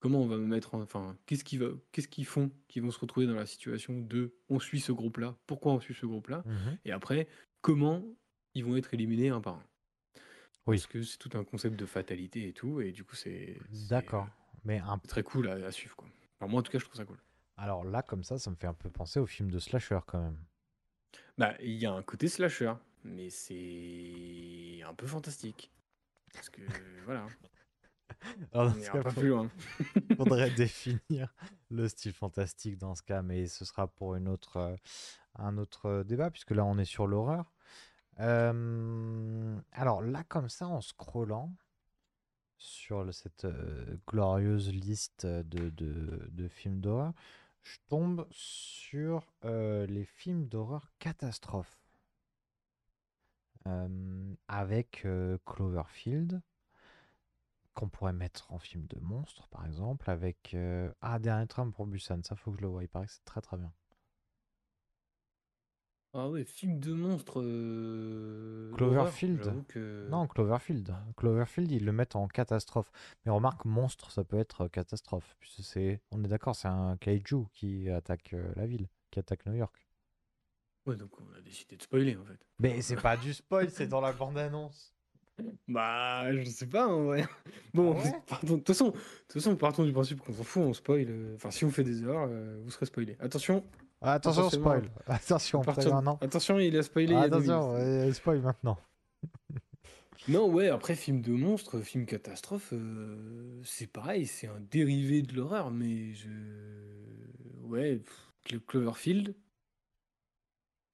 comment on va me mettre en. Enfin, qu'est-ce qu'ils va, qu'est-ce qu'ils font qui vont se retrouver dans la situation de on suit ce groupe-là, pourquoi on suit ce groupe-là, Mhm. et après, comment ils vont être éliminés un par un. Oui. Parce que c'est tout un concept de fatalité et tout, et du coup, c'est c'est, D'accord. Mais un... très cool à, à suivre. Quoi. Enfin, moi, en tout cas, je trouve ça cool. alors là, comme ça, ça me fait un peu penser au film de slasher quand même. Bah, il y a un côté slasher, mais c'est un peu fantastique. Parce que, voilà, Alors, on ce cas, pas plus loin. faudrait définir le style fantastique dans ce cas, mais ce sera pour une autre, euh, un autre euh, débat, puisque là on est sur l'horreur. Euh, alors là, comme ça, en scrollant sur cette euh, glorieuse liste de, de- de films d'horreur, je tombe sur les films d'horreur catastrophes. Euh, avec Cloverfield, qu'on pourrait mettre en film de monstre, par exemple, avec... Ah, Dernier Tram pour Busan, ça faut que je le voie, il paraît que c'est très très bien. Ah ouais, film de monstre. euh, Cloverfield. horreur, j'avoue que... Non, Cloverfield. Cloverfield, ils le mettent en catastrophe. Mais remarque, monstre, ça peut être euh, catastrophe. Puisque c'est... On est d'accord, c'est un kaiju qui attaque euh, la ville, qui attaque New York. Ouais, donc on a décidé de spoiler en fait. Mais c'est pas du spoil, c'est dans la bande-annonce. Bah, je sais pas en vrai. Bon, Ah ouais pardon. De toute façon, de toute façon, partons du principe qu'on s'en fout, on spoil. euh, Enfin, si on fait des erreurs, euh, vous serez spoilé. Attention, Ah, attention, spoil. Attention, non. attention, il a spoilé. il y a Attention, euh, spoil maintenant. Non, ouais, après, film de monstre, film catastrophe, euh, c'est pareil, c'est un dérivé de l'horreur, mais je. Ouais, pff, Cloverfield.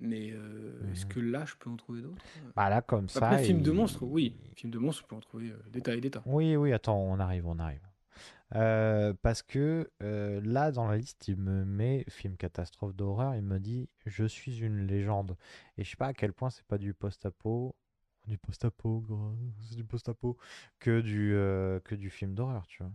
Mais euh, est-ce Mhm. que là, je peux en trouver d'autres? Bah là, comme ça. Après, film de il- monstre, oui. Film de monstre, je peux en trouver euh, des tas et des tas. Oui, oui, attends, on arrive, on arrive. Euh, parce que euh, là, dans la liste, il me met film catastrophe d'horreur, il me dit Je suis une légende. Et je sais pas à quel point c'est pas du post-apo, du post-apo, c'est du post-apo, que du, euh, que du film d'horreur, tu vois.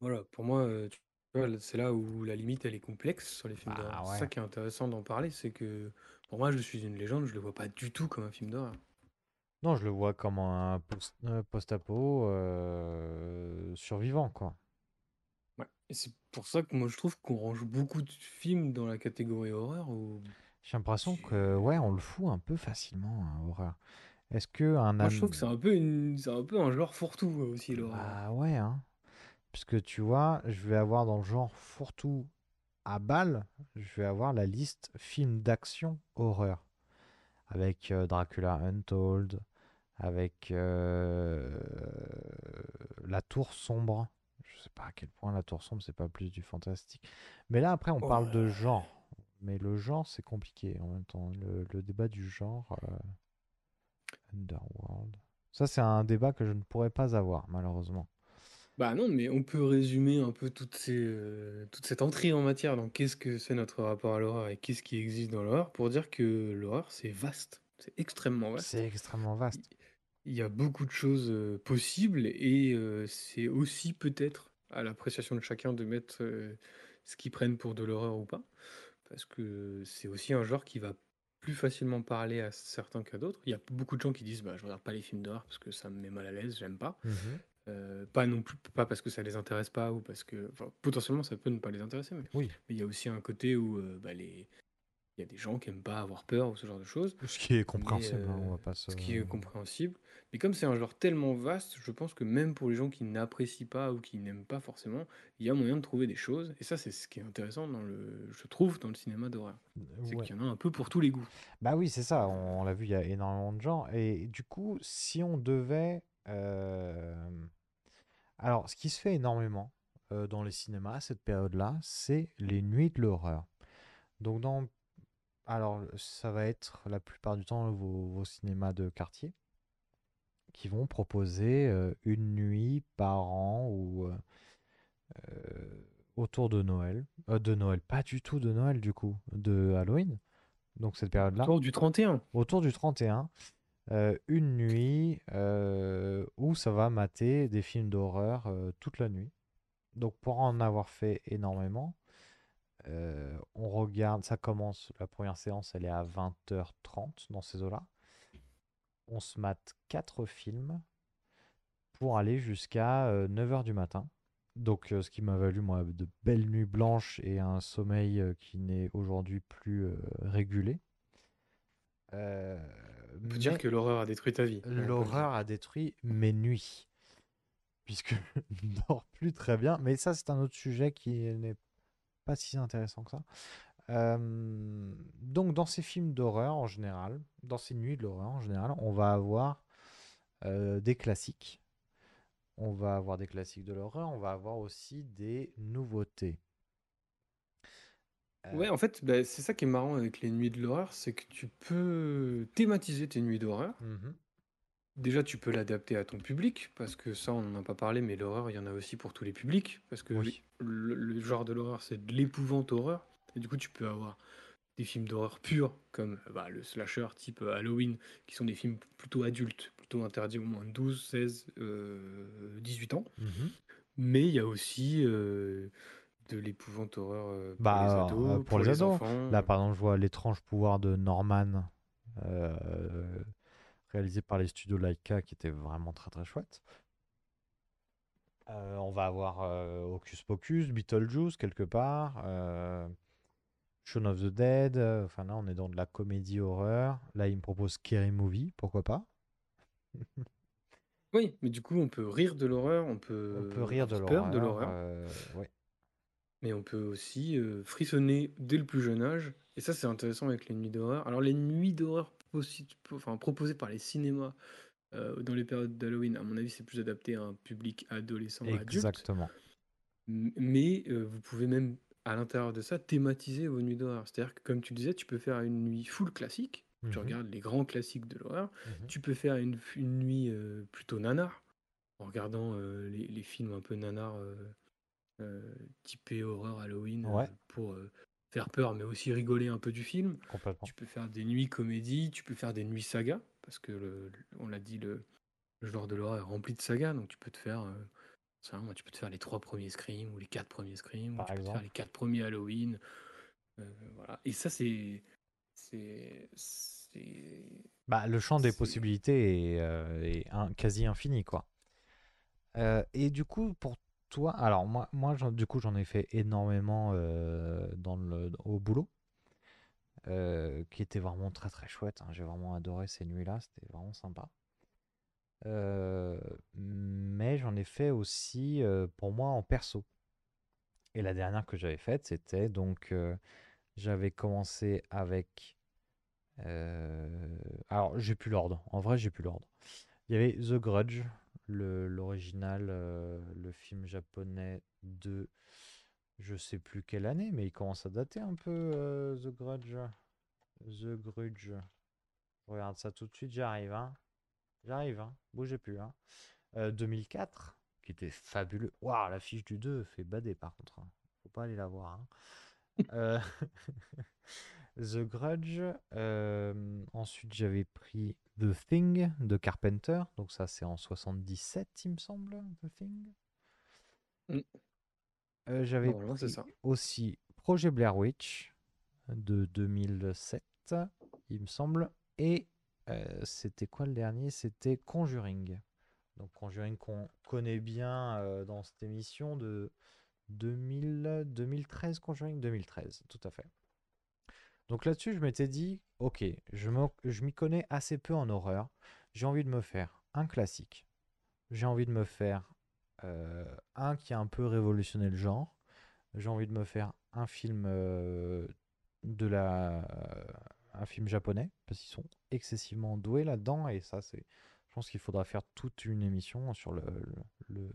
Voilà, pour moi, tu vois, là, c'est là où la limite, elle est complexe sur les films Ah, d'horreur. ouais. C'est ça qui est intéressant d'en parler, c'est que pour moi, je suis une légende, je le vois pas du tout comme un film d'horreur. Non, je le vois comme un post- post-apo survivant, quoi. Et c'est pour ça que moi, je trouve qu'on range beaucoup de films dans la catégorie horreur. J'ai l'impression que, ouais, on le fout un peu facilement, hein, horreur. Est-ce que un Moi, je trouve que c'est un peu une... c'est un peu un genre fourre-tout euh, aussi l'horreur. Bah ouais, hein. Puisque tu vois, je vais avoir dans le genre fourre-tout à balle, je vais avoir la liste films d'action horreur. Avec euh, Dracula Untold, avec euh, La Tour Sombre. Je sais pas à quel point La Tour Sombre, c'est pas plus du fantastique. Mais là, après, on parle de genre. Mais le genre, c'est compliqué en même temps. Le, le débat du genre. euh, Underworld. Ça, c'est un débat que je ne pourrais pas avoir, malheureusement. Bah non, mais on peut résumer un peu toutes ces, euh, toute cette entrée en matière dans qu'est-ce que c'est notre rapport à l'horreur et qu'est-ce qui existe dans l'horreur pour dire que l'horreur, c'est vaste. C'est extrêmement vaste. C'est extrêmement vaste. Il y a beaucoup de choses euh, possibles et euh, c'est aussi peut-être à l'appréciation de chacun de mettre euh, ce qu'ils prennent pour de l'horreur ou pas. Parce que c'est aussi un genre qui va plus facilement parler à certains qu'à d'autres. Il y a beaucoup de gens qui disent bah, Je regarde pas les films d'horreur parce que ça me met mal à l'aise, j'aime pas. Mhm. Euh, pas non plus, pas parce que ça les intéresse pas ou parce que. enfin, potentiellement, ça peut ne pas les intéresser, mais Oui. mais il y a aussi un côté où euh, bah, les. Il y a des gens qui aiment pas avoir peur ou ce genre de choses. Ce qui est compréhensible, on va pas se... Ce qui est compréhensible. Mais comme c'est un genre tellement vaste, je pense que même pour les gens qui n'apprécient pas ou qui n'aiment pas forcément, il y a moyen de trouver des choses. Et ça, c'est ce qui est intéressant, dans le, je trouve, dans le cinéma d'horreur. C'est Ouais. qu'il y en a un peu pour tous les goûts. Bah oui, c'est ça, on, on l'a vu, il y a énormément de gens. Et du coup, si on devait... euh, Alors, ce qui se fait énormément euh, dans les cinémas à cette période-là, c'est les nuits de l'horreur. Donc, dans... Alors, ça va être la plupart du temps vos, vos cinémas de quartier qui vont proposer euh, une nuit par an ou euh, euh, autour de Noël. Euh, de Noël, pas du tout de Noël du coup, de Halloween. Donc cette période-là Autour du 31. autour du 31, euh, une nuit où ça va mater des films d'horreur toute la nuit. Donc pour en avoir fait énormément, euh, on regarde, ça commence, la première séance elle est à 20h30 dans ces eaux-là. On se mate quatre films pour aller jusqu'à 9h du matin. Donc ce qui m'a valu moi de belles nuits blanches et un sommeil euh, qui n'est aujourd'hui plus euh, régulé. Euh, On peut dire que l'horreur a détruit ta vie. Dire. l'horreur a détruit mes nuits. Puisque je ne dors plus très bien. Mais ça, c'est un autre sujet qui n'est pas si intéressant que ça. Euh, donc, dans ces films d'horreur en général, dans ces nuits de l'horreur en général, on va avoir euh, des classiques. On va avoir des classiques de l'horreur. On va avoir aussi des nouveautés. Euh, Ouais, en fait, bah, c'est ça qui est marrant avec les nuits de l'horreur, c'est que tu peux thématiser tes nuits d'horreur. mhm. Déjà, tu peux l'adapter à ton public, parce que ça, on n'en a pas parlé, mais l'horreur, il y en a aussi pour tous les publics, parce que Oui. le, le genre de l'horreur, c'est de l'épouvante horreur. Et du coup, tu peux avoir des films d'horreur purs, comme bah, le slasher type euh, Halloween, qui sont des films plutôt adultes, plutôt interdits au moins de 12, 16, euh, 18 ans. Mhm. Mais il y a aussi euh, de l'épouvante horreur euh, pour Bah, les alors, ados, pour les ados. enfants. Là, par exemple, je vois l'étrange pouvoir de Norman, euh, réalisé par les studios Laika, qui était vraiment très très chouette. Euh, on va avoir euh, Hocus Pocus, Beetlejuice quelque part, euh, Shaun of the Dead. euh, Enfin là, on est dans de la comédie horreur. Là, il me propose Scary Movie, pourquoi pas? Oui, mais du coup, on peut rire de l'horreur, on peut, On peut rire de l'horreur. de l'horreur, ouais. mais on peut aussi frissonner dès le plus jeune âge. Et ça, c'est intéressant avec les nuits d'horreur. Alors, les nuits d'horreur enfin, proposées par les cinémas euh, dans les périodes d'Halloween, à mon avis, c'est plus adapté à un public adolescent. Exactement. Mais euh, vous pouvez même, à l'intérieur de ça, thématiser vos nuits d'horreur. C'est-à-dire que, comme tu disais, tu peux faire une nuit full classique. Tu Mhm. regardes les grands classiques de l'horreur. Mhm. Tu peux faire une, une nuit euh, plutôt nanar, en regardant les, les films un peu nanar, typés horreur Halloween, Ouais. pour faire peur, mais aussi rigoler un peu du film. Tu peux faire des nuits comédie, tu peux faire des nuits saga, parce que, le- on l'a dit, le, le genre de l'horreur est rempli de sagas, donc tu peux te faire... euh, ça, moi, tu peux te faire les trois premiers Scream ou les quatre premiers Scream, Par tu peux te faire les quatre premiers Halloween. euh, voilà. Et ça, c'est. Bah, le champ des possibilités est, euh, est un- quasi infini, quoi. Euh, et du coup, pour alors moi, moi du coup, j'en ai fait énormément euh, dans le, au boulot, euh, qui était vraiment très très chouette. hein. J'ai vraiment adoré ces nuits-là, c'était vraiment sympa. Euh, mais j'en ai fait aussi pour moi en perso. Et la dernière que j'avais faite, c'était donc, j'avais commencé avec alors, j'ai plus l'ordre. En vrai, j'ai plus l'ordre. Il y avait The Grudge, l'original, euh, le film japonais de je sais plus quelle année, mais il commence à dater un peu euh, The Grudge. The Grudge. Regarde ça tout de suite, j'arrive, hein. J'arrive, hein. Bougez plus, hein. Euh, 2004, qui était fabuleux. Waouh, la fiche du 2 fait bader par contre. hein. Faut pas aller la voir. hein. Euh, The Grudge. euh, ensuite, j'avais pris The Thing de Carpenter. Donc, ça, c'est en 77, il me semble, The Thing. Mm. Euh, j'avais aussi Projet Blair Witch de 2007, il me semble. Et euh, c'était quoi le dernier? C'était Conjuring. Donc, Conjuring qu'on connaît bien euh, dans cette émission de 2000, 2013, Conjuring? 2013, tout à fait. Donc là-dessus, je m'étais dit, ok, je m'y connais assez peu en horreur. J'ai envie de me faire un classique. J'ai envie de me faire euh, un qui a un peu révolutionné le genre. J'ai envie de me faire un film euh, de la, un film japonais parce qu'ils sont excessivement doués là-dedans et ça, c'est, je pense qu'il faudra faire toute une émission sur le, le- le-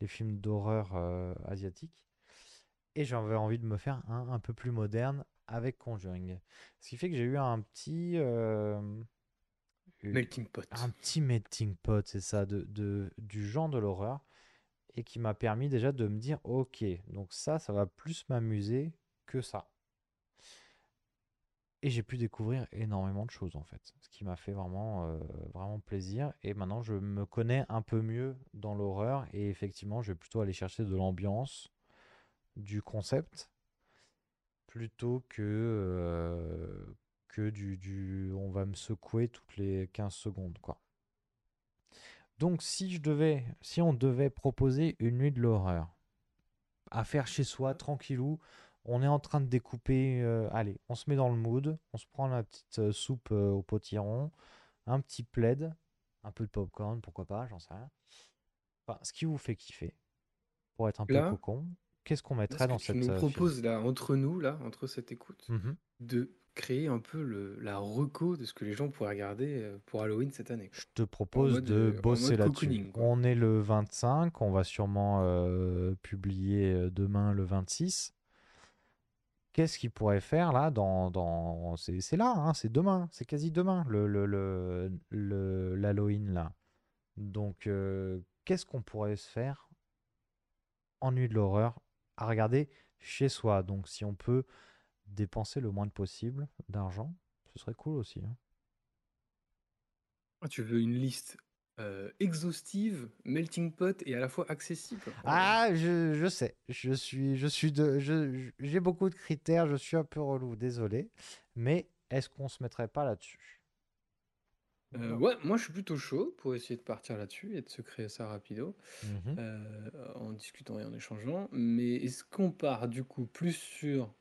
les films d'horreur euh, asiatiques. Et j'avais envie de me faire un un peu plus moderne avec Conjuring. Ce qui fait que j'ai eu un petit. euh, eu- Melting pot. un petit melting pot, c'est ça, de, de- du genre de l'horreur. Et qui m'a permis déjà de me dire, ok, donc ça, ça va plus m'amuser que ça. Et j'ai pu découvrir énormément de choses en fait, ce qui m'a fait vraiment, euh, vraiment plaisir. Et maintenant, je me connais un peu mieux dans l'horreur et effectivement, je vais plutôt aller chercher de l'ambiance, du concept, plutôt que, euh, que du, du on va me secouer toutes les 15 secondes, quoi. Donc, si je devais, si on devait proposer une nuit de l'horreur à faire chez soi, tranquillou, on est en train de découper. euh, allez, on se met dans le mood, on se prend la petite euh, soupe euh, au potiron, un petit plaid, un peu de popcorn, pourquoi pas, j'en sais rien. Enfin, ce qui vous fait kiffer, pour être un peu cocon. Qu'est-ce qu'on mettrait que dans tu cette nous euh, film proposes là, entre nous, là, entre cette écoute, Mhm. de créer un peu le, la reco de ce que les gens pourraient regarder euh, pour Halloween cette année. Je te propose mode, de euh, bosser là-dessus. On est le 25, on va sûrement euh, publier demain le 26. Qu'est-ce qu'il pourrait faire là dans, dans... C'est là, hein, c'est demain, c'est quasi demain le le- le- l'Halloween là. Donc euh, qu'est-ce qu'on pourrait se faire en nuit de l'horreur à regarder chez soi. Donc si on peut dépenser le moins de possible d'argent, ce serait cool aussi. hein. Ah, tu veux une liste euh, exhaustive, melting pot et à la fois accessible? Ah, je, je sais, je suis, je suis de, je- je- j'ai beaucoup de critères, je suis un peu relou, désolé, mais est-ce qu'on se mettrait pas là-dessus? Euh, ouais, moi je suis plutôt chaud pour essayer de partir là-dessus et de se créer ça rapido, Mhm. euh, en discutant et en échangeant. Mais est-ce qu'on part du coup plus sur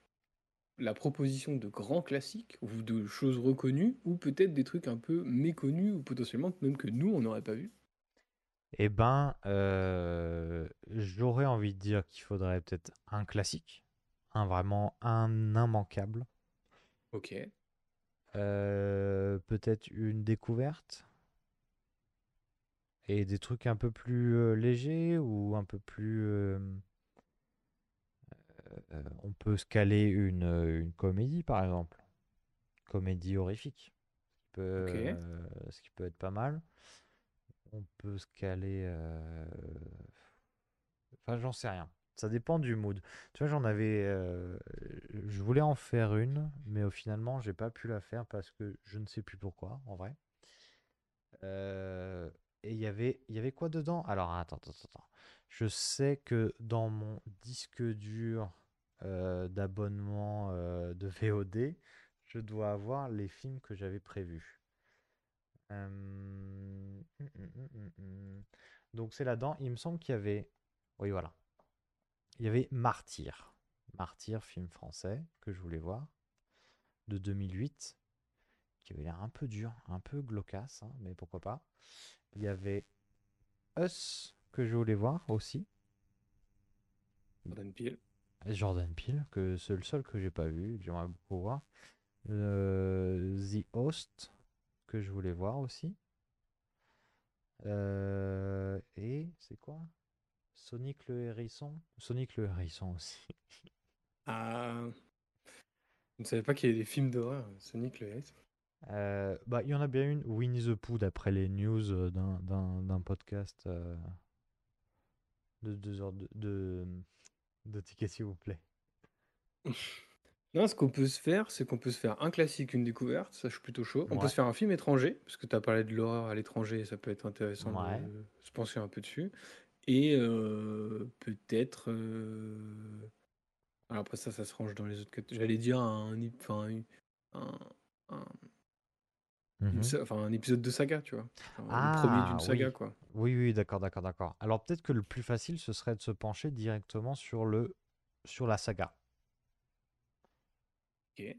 la proposition de grands classiques ou de choses reconnues ou peut-être des trucs un peu méconnus ou potentiellement même que nous on n'aurait pas vu? Eh ben, euh, j'aurais envie de dire qu'il faudrait peut-être un classique, un vraiment un immanquable, Ok. Euh, peut-être une découverte et des trucs un peu plus euh, légers ou un peu plus euh, on peut se caler une, une comédie, par exemple. Comédie horrifique. Ce qui peut, ce qui peut être pas mal. On peut se caler. Enfin, j'en sais rien. Ça dépend du mood. Tu vois, j'en avais. euh, Je voulais en faire une, mais au finalement, j'ai pas pu la faire parce que je ne sais plus pourquoi, en vrai. Euh, Et il y avait, y avait quoi dedans? Alors, attends, attends, attends. Je sais que dans mon disque dur euh, d'abonnement de VOD, je dois avoir les films que j'avais prévus. Hum, hum, hum. Donc c'est là-dedans. Il me semble qu'il y avait. Oui, voilà. Il y avait Martyr. Martyr, film français que je voulais voir, de 2008, qui avait l'air un peu dur, un peu glaucasse, hein, mais pourquoi pas. Il y avait Us que je voulais voir aussi. Jordan Peele. Jordan Peele, que c'est le seul que j'ai pas vu, que j'aimerais beaucoup voir. Euh, The Host, que je voulais voir aussi. Euh, et c'est quoi? Sonic le hérisson? Sonic le hérisson aussi. Ah. Je ne savais pas qu'il y avait des films d'horreur, Sonic le Hérisson. Euh, bah, il y en a bien une, Winnie the Pooh, d'après les news euh, d'un- podcast euh, de deux heures de, de, de tickets, s'il vous plaît. Non, ce qu'on peut se faire, c'est qu'on peut se faire un classique, une découverte, ça je suis plutôt chaud. On Ouais. peut se faire un film étranger, parce que tu as parlé de l'horreur à l'étranger, ça peut être intéressant Ouais. de se pencher un peu dessus. Et euh, peut-être... euh, Alors après ça, ça se range dans les autres catégories. J'allais dire un, enfin, une- un, enfin, épisode de saga, tu vois. Genre, Ah, le premier d'une saga, oui. quoi. Oui, oui, d'accord, d'accord, d'accord. Alors peut-être que le plus facile, ce serait de se pencher directement sur le sur la saga. Ok.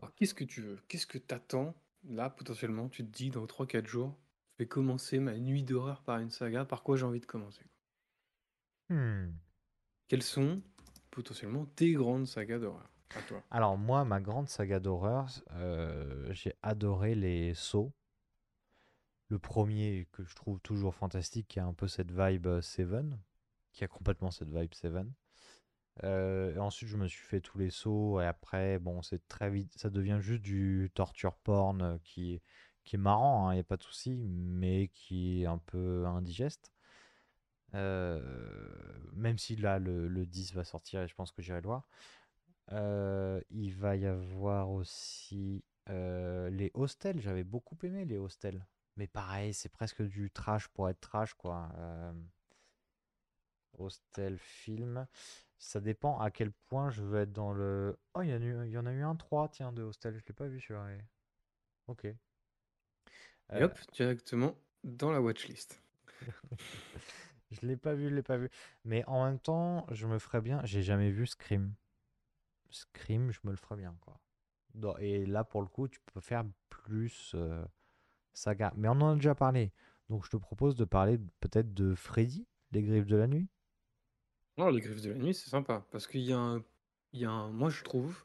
Alors, qu'est-ce que tu veux? Qu'est-ce que t'attends? Là, potentiellement, tu te dis, dans 3-4 jours, je vais commencer ma nuit d'horreur par une saga. Par quoi j'ai envie de commencer? Hmm. Quelles sont, potentiellement, tes grandes sagas d'horreur? À toi. Alors moi, ma grande saga d'horreur, euh, j'ai adoré les Saw. Le premier que je trouve toujours fantastique, qui a un peu cette vibe euh, Seven, qui a complètement cette vibe Seven. Euh, et ensuite, je me suis fait tous les sauts et après, bon, c'est très vite, ça devient juste du torture porn qui, est- qui est marrant, il n'y a pas de souci, mais qui est un peu indigeste. Euh, même si là, le, le 10 va sortir et je pense que j'irai le voir. Euh, il va y avoir aussi euh, les hostels, j'avais beaucoup aimé les hostels. Mais pareil, c'est presque du trash pour être trash, quoi. Hostel, film. Ça dépend à quel point je veux être dans le. Oh, il y, y en a eu un 3, tiens, de hostel. Je l'ai pas vu ouais. Ok. Et Euh, hop, directement dans la watchlist. je l'ai pas vu, je l'ai pas vu. Mais en même temps, je me ferais bien. J'ai jamais vu Scream. Scream, je me le ferais bien, quoi. Et là, pour le coup, tu peux faire plus euh, saga. Mais on en a déjà parlé. Donc, je te propose de parler peut-être de Freddy, Les Griffes de la Nuit. Non, les Griffes de la Nuit, c'est sympa. Parce qu'il y a un. Il y a un... Moi, je trouve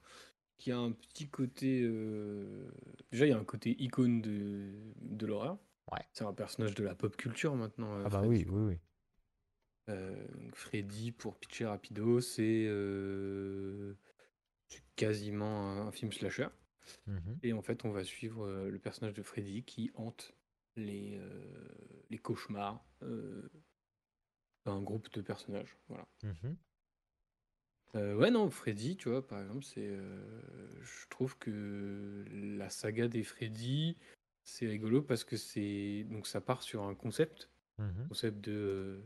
qu'il y a un petit côté. euh, Déjà, il y a un côté icône de, de l'horreur. Ouais. C'est un personnage de la pop culture maintenant. euh, Ah bah Freddy. oui, oui, oui. Euh, donc Freddy, pour pitcher rapido, c'est euh, c'est quasiment un, un film slasher. Mhm. Et en fait, on va suivre euh, le personnage de Freddy qui hante les, euh, les cauchemars euh, d'un groupe de personnages. Voilà. Mhm. Euh, ouais, non, Freddy, tu vois, par exemple, c'est. euh, je trouve que la saga des Freddy, c'est rigolo parce que c'est. Donc, ça part sur un concept, Mhm. concept de,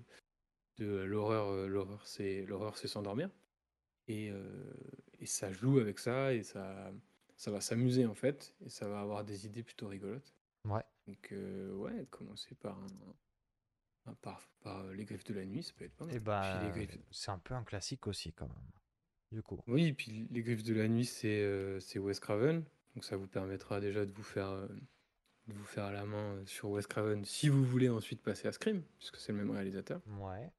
de l'horreur. euh, L'horreur, c'est l'horreur, c'est s'endormir. Et, et ça joue avec ça et ça, ça va s'amuser en fait. Et ça va avoir des idées plutôt rigolotes. Ouais. Donc, euh, ouais, commencer par, un- par, par les griffes de la nuit, ça peut être pas mal. Et Puis bah, griffes, c'est un peu un classique aussi, quand même. Du coup. Oui, et puis Les Griffes de la Nuit, c'est euh, Wes Craven. Donc ça vous permettra déjà de vous faire, euh, de vous faire à la main euh, sur Wes Craven si vous voulez ensuite passer à Scream, puisque c'est le même réalisateur. Ouais.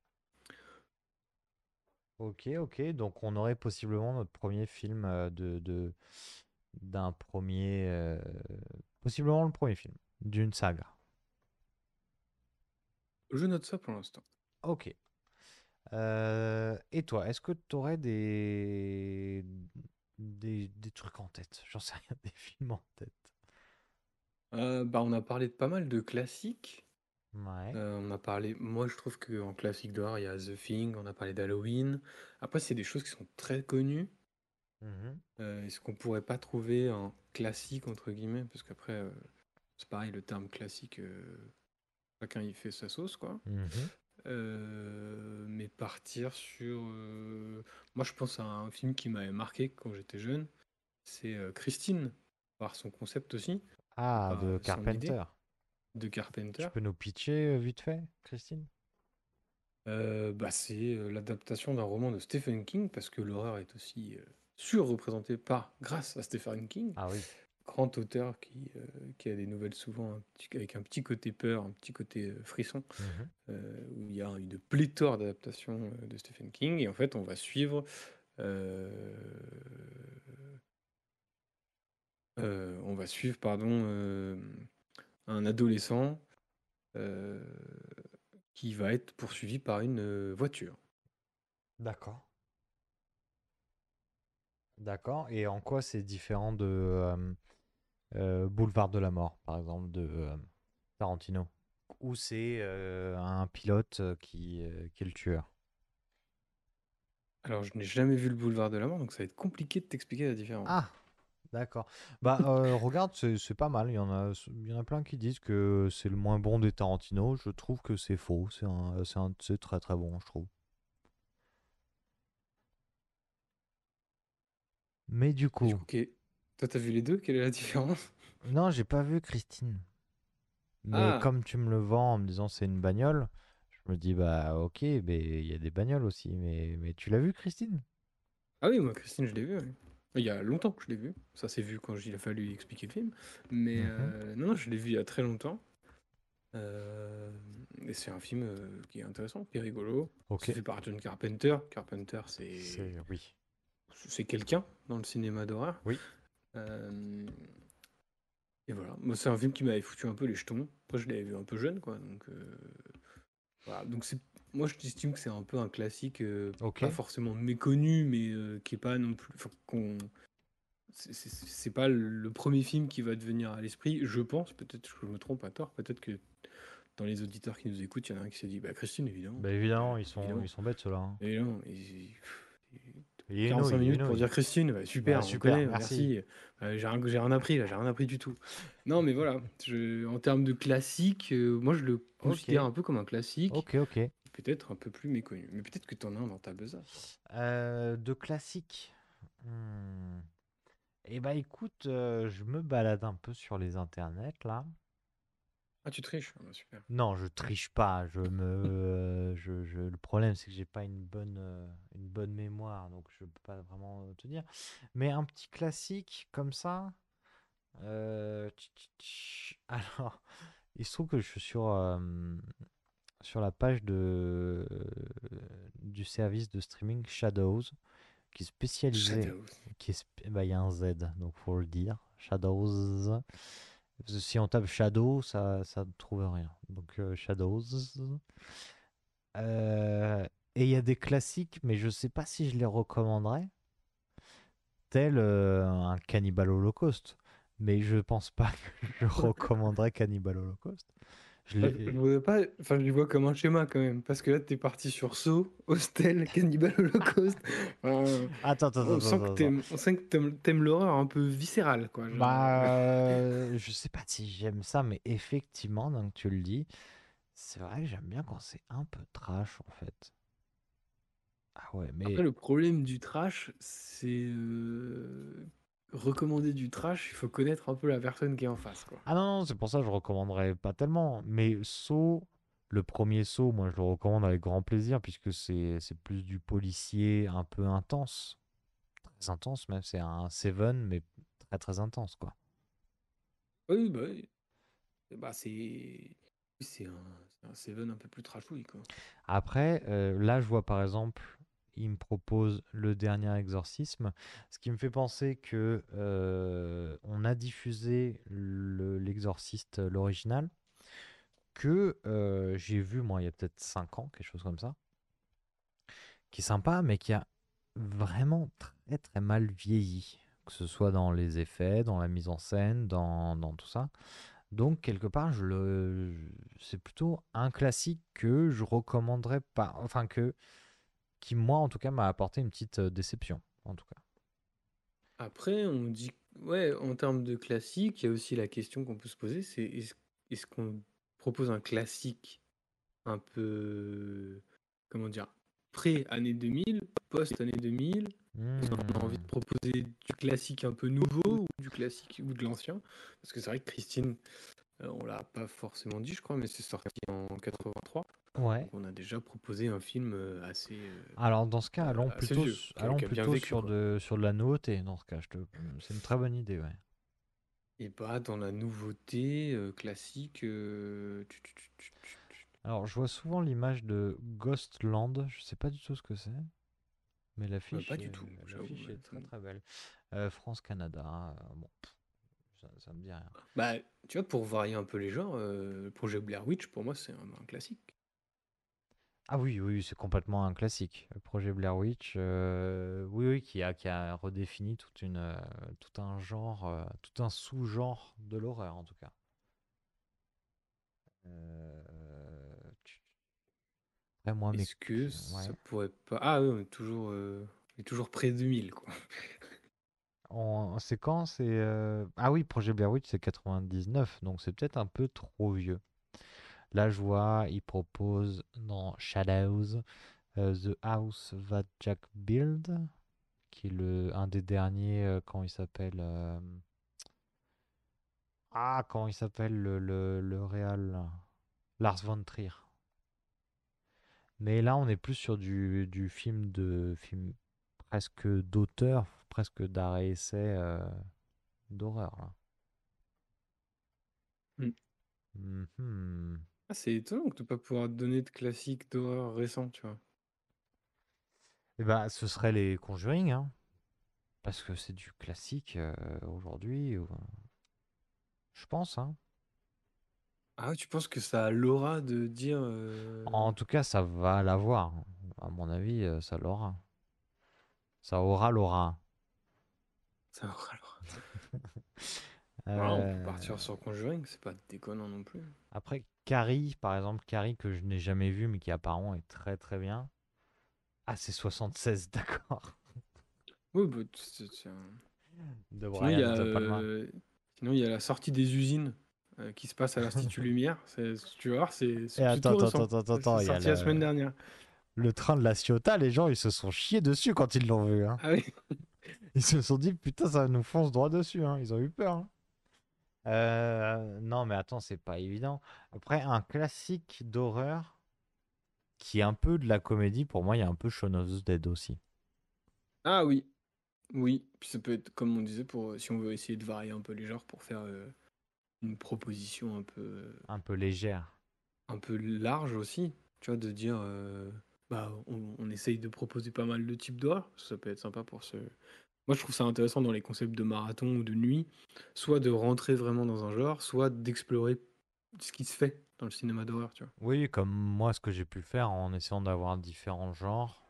Ok, ok. Donc on aurait possiblement notre premier film euh, de, de- d'un premier, euh, possiblement le premier film d'une saga. Je note ça pour l'instant. Ok. Euh, et toi, est-ce que tu aurais des... des des trucs en tête? J'en sais rien, des films en tête. Euh, bah, on a parlé de pas mal de classiques. Ouais. Euh, on a parlé, moi je trouve qu'en classique d'horreur, il y a The Thing, on a parlé d'Halloween. Après, c'est des choses qui sont très connues. Mhm. Est-ce qu'on pourrait pas trouver un classique, entre guillemets? Parce qu'après, c'est pareil, le terme classique, chacun y fait sa sauce, quoi. Mhm. Euh, mais partir sur. euh, Moi, je pense à un film qui m'avait marqué quand j'étais jeune. C'est euh, Christine, par son concept aussi, Ah, de Carpenter. de Carpenter. Tu peux nous pitcher vite fait, Christine? Euh, bah, c'est l'adaptation d'un roman de Stephen King, parce que l'horreur est aussi surreprésentée par, grâce à Stephen King, Ah oui. Grand auteur qui, euh, qui a des nouvelles souvent un petit- avec un petit côté peur, un petit côté euh, frisson. Mhm. euh, où il y a une pléthore d'adaptations de Stephen King. Et en fait, on va suivre. on va suivre, pardon, un adolescent qui va être poursuivi par une voiture. D'accord. D'accord. Et en quoi c'est différent de euh, Boulevard de la Mort, par exemple, de euh, Tarantino, où c'est euh, un pilote euh, qui, euh, qui est le tueur? Alors, je n'ai jamais vu le boulevard de la mort, donc ça va être compliqué de t'expliquer la différence. Ah, d'accord. Bah, euh, regarde, c'est pas mal. Il y en a, il y en a plein qui disent que c'est le moins bon des Tarantino. Je trouve que c'est faux. C'est très très bon, je trouve. Mais du coup. Toi, t'as vu les deux? Quelle est la différence? non, j'ai pas vu Christine. Mais Ah, comme tu me le vends en me disant c'est une bagnole, je me dis bah ok, mais il y a des bagnoles aussi. Mais, mais tu l'as vu, Christine? ah oui, moi, Christine, je l'ai vu. Il y a longtemps que je l'ai vu. Ça s'est vu quand il a fallu expliquer le film. Mais Mhm. euh, non, non, je l'ai vu il y a très longtemps. Euh, et c'est un film euh, qui est intéressant, qui est rigolo. Ok. C'est fait par John Carpenter. Carpenter, c'est C'est oui. c'est quelqu'un dans le cinéma d'horreur. Oui. Euh, et voilà, moi c'est un film qui m'avait foutu un peu les jetons. Après je l'avais vu un peu jeune, quoi. Donc euh, voilà, donc c'est moi je estime que c'est un peu un classique, euh, pas forcément méconnu, mais qui est pas non plus, qu'on c'est- pas le premier film qui va devenir à l'esprit, je pense. Peut-être que je me trompe à tort. Peut-être que dans les auditeurs qui nous écoutent, il y en a un qui s'est dit, bah Christine évidemment. Bah évidemment, ils sont, Évidemment. ils sont bêtes ceux-là. hein. Non, et- et- Et 45 Eno, minutes pour dire Christine, super, Bah, super, connaît, merci. merci. Euh, j'ai rien, appris là, j'ai rien appris du tout. Non, mais voilà, je- en termes de classique, euh, moi je le considère un peu comme un classique, Ok, ok. peut-être un peu plus méconnu. Mais peut-être que t'en as un dans ta besace. Euh, de classique. Hmm. Eh bah écoute, je me balade un peu sur les internets là. Ah, tu triches Ah, bah, Super. Non, je triche pas. Je me, euh, je, je- le problème c'est que j'ai pas une bonne, euh, une bonne mémoire, donc je peux pas vraiment te dire. Mais un petit classique comme ça. euh. Alors, il se trouve que je suis sur, euh, sur la page de, du service de streaming Shadows, qui est spécialisé Shadows. qui est bah, il y a un Z, donc faut le dire. Shadows. Si on tape Shadow, ça ne trouve rien. Donc euh, Shadows. Euh, et il y a des classiques, mais je sais pas si je les recommanderais. Tel euh, un Cannibal Holocaust. Mais je pense pas que je recommanderais Cannibal Holocaust. Je Je vois pas, enfin, je le vois comme un schéma quand même, parce que là t'es parti sur Saw, Hostel, Cannibal Holocaust. Enfin, Attends, attends, on attends, sent attends, que on sent que t'aimes, l'horreur un peu viscérale, quoi. genre, Bah, euh, euh, je sais pas si j'aime ça, mais effectivement, donc tu le dis, c'est vrai que j'aime bien quand c'est un peu trash en fait. Ah ouais, mais Après, le problème du trash, c'est euh, recommander du trash, il faut connaître un peu la personne qui est en face, quoi. ah non, non, c'est pour ça que je recommanderais pas tellement. Mais Saw, le premier Saw, moi je le recommande avec grand plaisir puisque c'est plus du policier un peu intense, très intense même. C'est un Seven mais très très intense quoi. Oui, bah, oui. Bah, c'est, c'est un, c'est un Seven un peu plus trashouille, quoi. Après, euh, là, je vois par exemple, il me propose le dernier exorcisme, ce qui me fait penser que euh, on a diffusé le- l'exorciste, l'original, que euh, j'ai vu moi il y a peut-être 5 ans, quelque chose comme ça, qui est sympa, mais qui a vraiment très très mal vieilli, que ce soit dans les effets, dans la mise en scène, dans, dans tout ça. Donc quelque part, je le, c'est plutôt un classique que je recommanderais pas, enfin que, qui moi en tout cas m'a apporté une petite euh, déception, en tout cas. Après, on dit, ouais, en termes de classique, il y a aussi la question qu'on peut se poser, c'est est-ce, est-ce qu'on propose un classique un peu, comment dire, pré-année 2000, post-année 2000, Est-ce qu'on a envie de Hmm. proposer du classique un peu nouveau ou du classique ou de l'ancien? Parce que c'est vrai que Christine, euh, on l'a pas forcément dit, je crois, mais c'est sorti en 83. Ouais. On a déjà proposé un film euh, assez. euh, Alors dans ce cas, allons assez plutôt, vieux, s- qui a- allons qui a bien plutôt vécu, sur quoi. de, sur de la nouveauté. Dans ce cas, je te, c'est une très bonne idée, ouais. Et pas dans la nouveauté euh, classique. euh, tu- tu- tu- tu- tu- tu- Alors je vois souvent l'image de Ghostland. Je sais pas du tout ce que c'est, mais l'affiche, pas du est- tout, j'avoue, l'affiche ouais, est très très belle. Euh, France Canada. euh, bon, pff, ça, ça me dit rien. Bah, tu vois, pour varier un peu les genres, euh, le projet Blair Witch, pour moi, c'est un, un classique. Ah oui, oui, c'est complètement un classique. Le projet Blair Witch, euh, oui, oui, qui a, qui a redéfini toute une, euh, tout un genre, euh, tout un sous-genre de l'horreur en tout cas. Euh, tu- Après, moi, mes Est-ce que ouais. ça pourrait pas... Ah oui, on est toujours, euh, on est toujours près de 1000, quoi. En, c'est quand? C'est euh, ah oui, Projet Blair Witch, c'est 99, donc c'est peut-être un peu trop vieux. Là, je vois, il propose dans Shadows euh, The House That Jack Built, qui est le un des derniers. euh, comment il s'appelle euh, Ah, comment il s'appelle le le, là Lars von Trier. Mais là, on est plus sur du, du film de film presque d'auteur, presque d'arrêt essai euh, d'horreur. là. Mm. Mhm. Ah, c'est étonnant de ne pas pouvoir donner de classiques d'horreur récents, tu vois. Eh ben, ce serait les Conjuring, hein, parce que c'est du classique euh, aujourd'hui. ou- Je pense, hein. Ah, tu penses que ça a l'aura de dire... euh, En tout cas, ça va l'avoir. À mon avis, euh, ça l'aura. Ça aura l'aura. Ça aura l'aura. Ah, on Euh, peut partir sur Conjuring, c'est pas déconnant non plus. Après, Carrie, par exemple, Carrie que je n'ai jamais vu, mais qui apparemment est très très bien. Ah, c'est 76, d'accord. Oui, bah, c'est c'est un... De Sinon, il y Brian a, De Palma. euh, sinon, il y a la sortie des usines euh, qui se passe à l'Institut Lumière. C'est- Tu vas voir, c'est c'est plutôt attends, attends, attends, C'est attends, a sorti la le- semaine dernière. Le train de la Ciotat, les gens, ils se sont chiés dessus quand ils l'ont vu. hein. Ah oui, Ils se sont dit, putain, ça nous fonce droit dessus. hein. Ils ont eu peur. hein. Euh, non, mais attends, c'est pas évident. Après, un classique d'horreur qui est un peu de la comédie, pour moi, il y a un peu Shaun of the Dead aussi. ah oui, oui. Puis ça peut être, comme on disait, pour si on veut essayer de varier un peu les genres pour faire euh, une proposition un peu, Un peu légère. un peu large aussi. Tu vois, de dire, euh, bah, on, on essaye de proposer pas mal de types d'horreur. Ça peut être sympa pour ce. Moi, je trouve ça intéressant dans les concepts de marathon ou de nuit, soit de rentrer vraiment dans un genre, soit d'explorer ce qui se fait dans le cinéma d'horreur, tu vois. Oui, comme moi, ce que j'ai pu faire en essayant d'avoir différents genres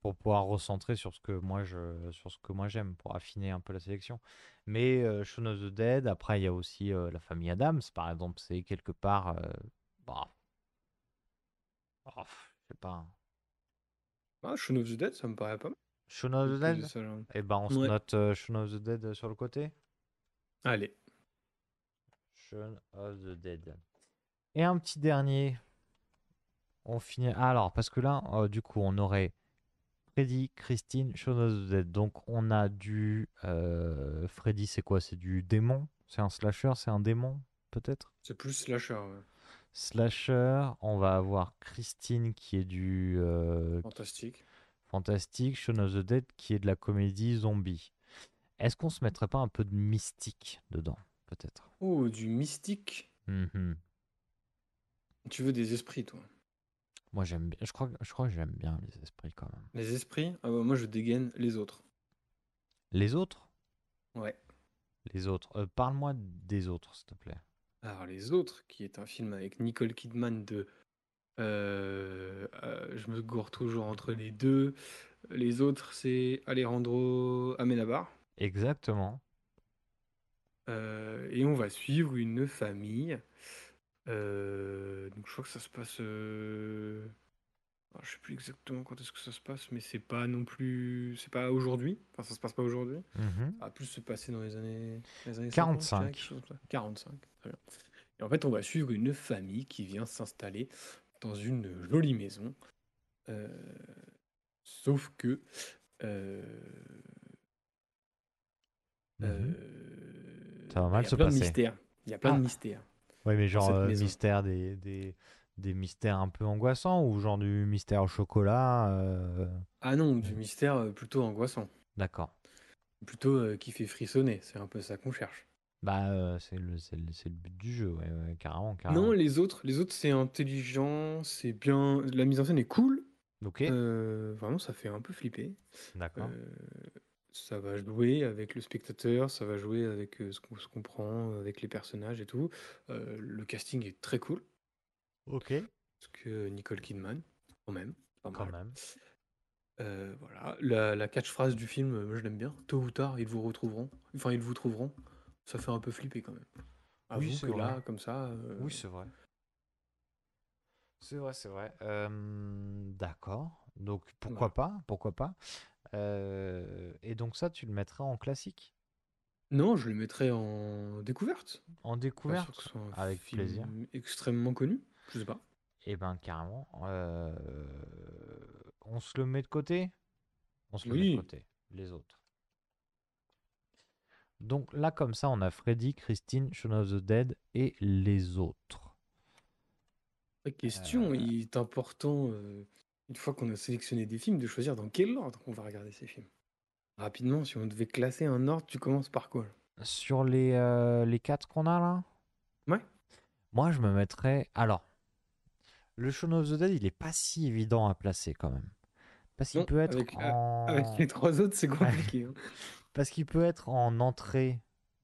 pour pouvoir recentrer sur ce que moi je sur ce que moi j'aime pour affiner un peu la sélection. Mais euh, Shaun of the Dead, après il y a aussi euh, la famille Adams par exemple, c'est quelque part euh, bah, oh, je sais pas. Ah, Shaun of the Dead, ça me paraît pas mal. Shaun of the Dead ça. Eh ben on se Ouais. note euh, Shaun of the Dead euh, sur le côté. Allez. Shaun of the Dead. Et un petit dernier. On finit. Ah, alors, parce que là, euh, du coup, on aurait Freddy, Christine, Shaun of the Dead. Donc, on a du. euh, Freddy, c'est quoi? C'est du démon? C'est un slasher? C'est un démon Peut-être? C'est plus slasher, ouais. Slasher. On va avoir Christine qui est du euh, fantastique. Fantastique. Shaun of the Dead qui est de la comédie zombie. Est-ce qu'on se mettrait pas un peu de mystique dedans Peut-être? Oh, du mystique? Mhm. Tu veux des esprits, toi? Moi j'aime bien, je crois, je crois que j'aime bien les esprits quand même. Les esprits? Ah bah, moi, je dégaine les autres. Les autres? Ouais. Les autres. Euh, Parle-moi des autres, s'il te plaît. Alors, Les Autres, qui est un film avec Nicole Kidman de. Euh, euh, je me gourre toujours entre les deux. Les autres, c'est Alejandro Amenabar. Exactement. Euh, et on va suivre une famille. Donc je crois que ça se passe. alors, je sais plus exactement quand est-ce que ça se passe, mais c'est pas non plus. C'est pas aujourd'hui. Enfin, ça se passe pas aujourd'hui. Mhm. Ça va plus se passer dans les années, les années 50, je dirais, 45. quelque chose comme ça. 45, très bien. Et en fait, on va suivre une famille qui vient s'installer dans une jolie maison. Euh, sauf que. euh, Mhm. euh, Ça va mal il y a se plein de passer. mystères. Il y a plein Ah. de mystères. Ouais, mais genre euh, mystère des, des, des mystères un peu angoissants ou genre du mystère au chocolat euh, Ah non, du mystère plutôt angoissant. D'accord. Plutôt euh, qui fait frissonner. C'est un peu ça qu'on cherche. Bah, euh, c'est le, c'est le, c'est le but du jeu, ouais, ouais, carrément, carrément. Non, les autres, les autres c'est intelligent, c'est bien. La mise en scène est cool. Ok, Euh, vraiment, ça fait un peu flipper. d'accord. Euh, ça va jouer avec le spectateur, ça va jouer avec euh, ce qu'on ce qu'on prend, avec les personnages et tout. Euh, le casting est très cool, Ok. parce que Nicole Kidman, quand même, pas Quand mal. même. Euh, voilà, la, la catchphrase du film, euh, moi je l'aime bien. Tôt ou tard, ils vous retrouveront. Enfin, ils vous trouveront. Ça fait un peu flipper quand même. Avoue Oui, c'est que là, vrai. comme ça. euh, Oui, c'est vrai. C'est vrai, c'est vrai. Euh, d'accord. Donc pourquoi pas, pourquoi pas. Euh, et donc ça, tu le mettrais en classique, Non, je le mettrais en découverte. en découverte, que ce soit un avec film plaisir. extrêmement connu. Je sais pas. Et ben carrément. euh, on se le met de côté? On se le met de côté. Les autres. Donc là, comme ça, on a Freddy, Christine, Shaun of the Dead et les autres. La question, Euh. il est important, euh, une fois qu'on a sélectionné des films, de choisir dans quel ordre on va regarder ces films. Rapidement, si on devait classer un ordre, tu commences par quoi? Sur les, euh, les quatre qu'on a là, Ouais. moi je me mettrais. Alors, le Shaun of the Dead, il est pas si évident à placer quand même. Parce qu'il peut être avec, en. avec les trois autres, c'est compliqué. hein. Parce qu'il peut être en entrée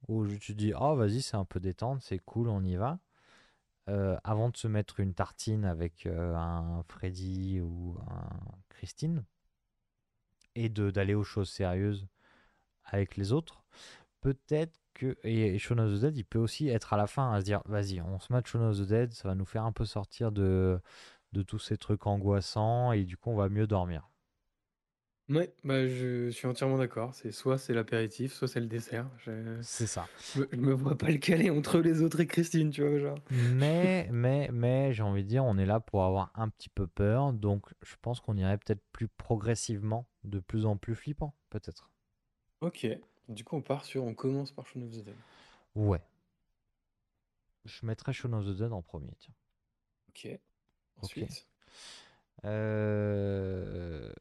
où tu dis oh vas-y c'est un peu détente, c'est cool, on y va. Euh, avant de se mettre une tartine avec euh, un Freddy ou un Christine et d'aller aux choses sérieuses avec les autres. Peut-être que et, et Shaun of the Dead il peut aussi être à la fin à se dire vas-y on se met Shaun of the Dead, ça va nous faire un peu sortir de de tous ces trucs angoissants et du coup on va mieux dormir. Ouais, bah je suis entièrement d'accord. C'est soit c'est l'apéritif, soit c'est le dessert. Je... C'est ça. je me- je me vois pas le caler entre les autres et Christine, tu vois, genre. Mais, mais, mais, j'ai envie de dire, on est là pour avoir un petit peu peur, donc je pense qu'on irait peut-être plus progressivement, de plus en plus flippant, peut-être. Ok. Du coup, on part sur, on commence par Shaun of the Dead. Ouais. Je mettrais Shaun of the Dead en premier, tiens. Ok. Ensuite. Euh,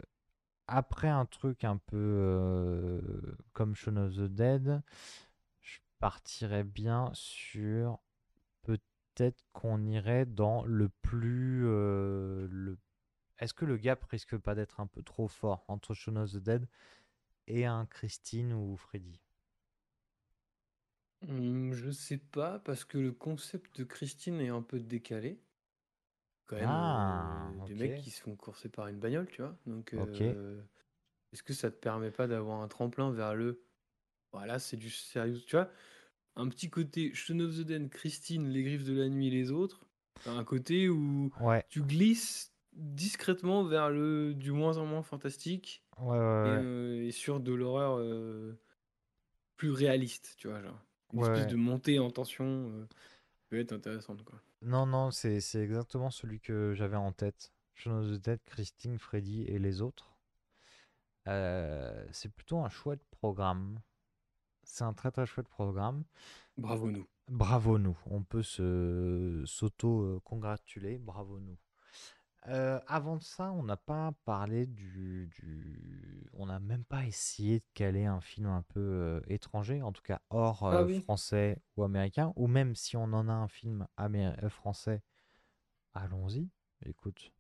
Après un truc un peu euh, comme Shaun of the Dead, je partirais bien sur peut-être qu'on irait dans le plus euh, le Est-ce que le gap risque pas d'être un peu trop fort entre Shaun of the Dead et un Christine ou Freddy? Hum, je sais pas, parce que le concept de Christine est un peu décalé. Quand même, Ah, euh, des ok. mecs qui se font courser par une bagnole, tu vois. Donc, Ok. euh, est-ce que ça te permet pas d'avoir un tremplin vers le. Voilà, c'est du sérieux. Tu vois, un petit côté Shaun of the Dead, Christine, Les Griffes de la Nuit, les autres. Un côté où Ouais, tu glisses discrètement vers le du moins en moins fantastique ouais, ouais, et, ouais. euh, et sur de l'horreur euh, plus réaliste, tu vois, genre. Une Ouais, espèce ouais. de montée en tension euh, peut être intéressante, quoi. Non, non, c'est c'est exactement celui que j'avais en tête. Shaun of the Dead, Christine, Freddy et les autres. Euh, c'est plutôt un chouette programme. C'est un très très chouette programme. Bravo nous. Bravo nous. On peut se s'auto-congratuler. Bravo nous. Euh, avant de ça, on n'a pas parlé du, du- On n'a même pas essayé de caler un film un peu euh, étranger, en tout cas hors Ah euh, oui. français ou américain, ou même si on en a un film amé- euh, français, allons-y. Écoute.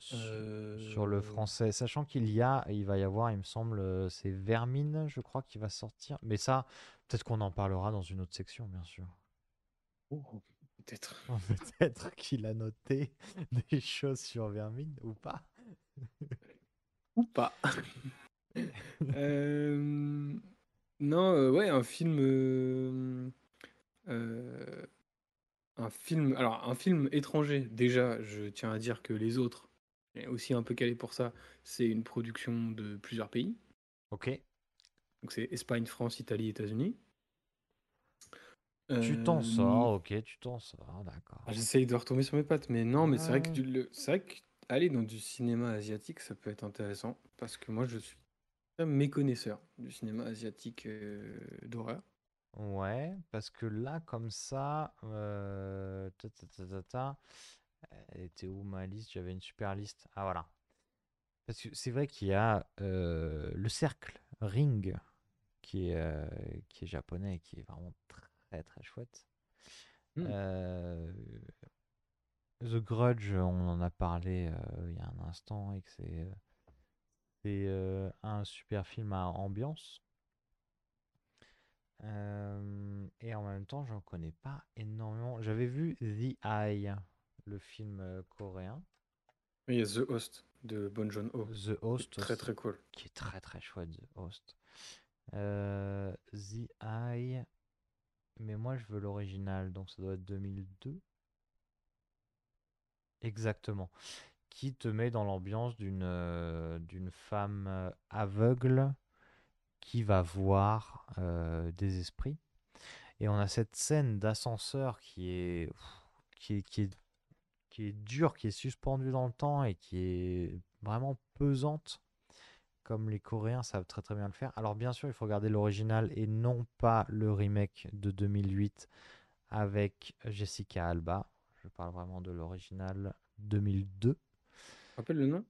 Su- Sur le Euh, français, sachant qu'il y a, il va y avoir, il me semble, euh, c'est Vermine, je crois, qui va sortir. Mais ça, peut-être qu'on en parlera dans une autre section, bien sûr. oh, peut-être. Peut-être qu'il a noté des choses sur Vermine ou pas. Ou pas. Euh, Non, euh, ouais, un film. euh, Un film. Alors, un film étranger, déjà, je tiens à dire que les autres, aussi un peu calé pour ça, c'est une production de plusieurs pays. Ok. Donc, c'est Espagne, France, Italie, États-Unis. Tu t'en Euh, sors, ok, tu t'en sors, d'accord. Ah, J'essaye de retomber sur mes pattes, mais non, mais c'est vrai que du- le- c'est vrai qu'aller dans du cinéma asiatique, ça peut être intéressant, parce que moi, je suis un méconnaisseur du cinéma asiatique euh, d'horreur. Ouais, parce que là, comme ça, euh, ta, ta, ta, ta, ta, elle était où ma liste? J'avais une super liste. Ah voilà. Parce que c'est vrai qu'il y a euh, le cercle Ring qui est, euh, qui est japonais et qui est vraiment très très chouette. Hmm. Euh, The Grudge, on en a parlé euh, il y a un instant et que c'est euh, C'est un super film à ambiance. Euh, et en même temps, j'en connais pas énormément. J'avais vu The Eye, le film coréen. Il y a The Host de Bon Joon-ho. The Host, Très très cool. qui est très très chouette, The Host. Euh, The Eye, mais moi je veux l'original, donc ça doit être 2002. Exactement. Qui te met dans l'ambiance d'une euh, d'une femme euh, aveugle qui va voir euh, des esprits. Et on a cette scène d'ascenseur qui est, qui est, qui est, qui est dure, qui est suspendue dans le temps et qui est vraiment pesante, comme les Coréens savent très très bien le faire. Alors bien sûr, il faut regarder l'original et non pas le remake de 2008 avec Jessica Alba. Je parle vraiment de l'original 2002. Rappelle le nom?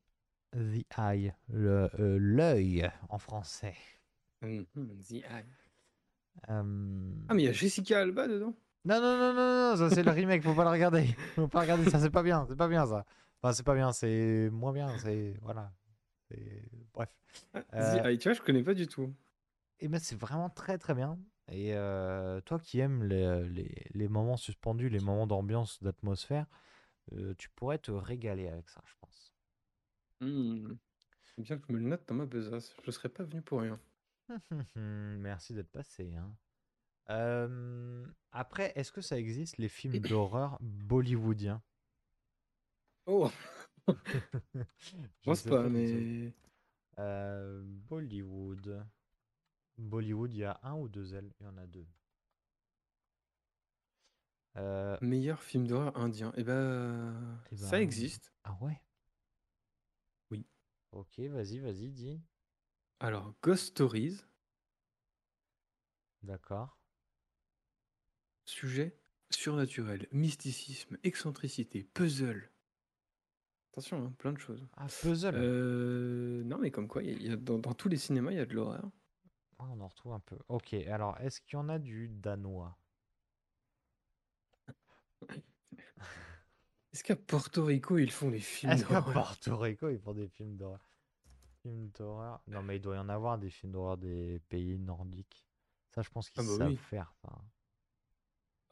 The Eye, euh, l'œil en français. Mhm, The Eye. Euh, Ah, mais il y a Jessica Alba dedans? Non, non, non, non, non, ça c'est le remake, faut pas le regarder. Faut pas regarder ça, c'est pas bien, c'est pas bien ça. Enfin, c'est pas bien, c'est moins bien, c'est. Voilà. Bref. Ah, Euh, Eye, tu vois, je connais pas du tout. Et ben c'est vraiment très très bien. Et euh, toi qui aimes les, les, les moments suspendus, les moments d'ambiance, d'atmosphère, euh, tu pourrais te régaler avec ça, je pense. Hmm. C'est bien que je me le note dans ma besace. Je serais pas venu pour rien. Merci d'être passé. hein. Euh, après, est-ce que ça existe les films d'horreur bollywoodiens? Oh, Je pense sais pas, mais. Euh, Bollywood. Bollywood, il y a un ou deux L Il y en a deux. Euh, Meilleur film d'horreur indien. Eh ben, Eh ça ben, existe. Ah ouais? Oui. Ok, vas-y, vas-y, dis. Alors, Ghost Stories, D'accord. sujet surnaturel, mysticisme, excentricité, puzzle. Attention, hein, plein de choses. Ah, puzzle. Euh, non, mais comme quoi, il y a- dans, dans tous les cinémas, il y a de l'horreur. Ah, on en retrouve un peu. Ok, alors, est-ce qu'il y en a du danois? Est-ce qu'à Porto Rico, ils font les films Est-ce qu'à d'horreur? Porto Rico, ils font des films d'horreur? Films d'horreur? Non, mais il doit y en avoir des films d'horreur des pays nordiques. Ça, je pense qu'ils Ah bah savent oui. faire ça.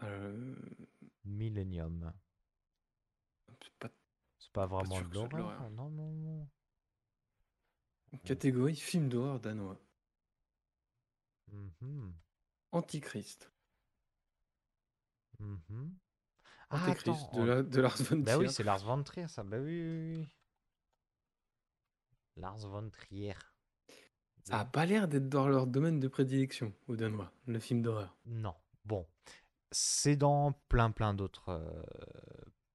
Euh, Millennium. c'est pas C'est pas vraiment de l'horreur. Non, non, non. catégorie film d'horreur danois. Mhm, Antichrist. Ah, Antéchrist attends, de, on- la- de Lars von Bah oui, c'est Lars von Trier, ça. Bah oui, oui, oui. Lars von Trier. Ça a pas l'air d'être dans leur domaine de prédilection aux Danois, le film d'horreur. Non. Bon. C'est dans plein, plein d'autres euh,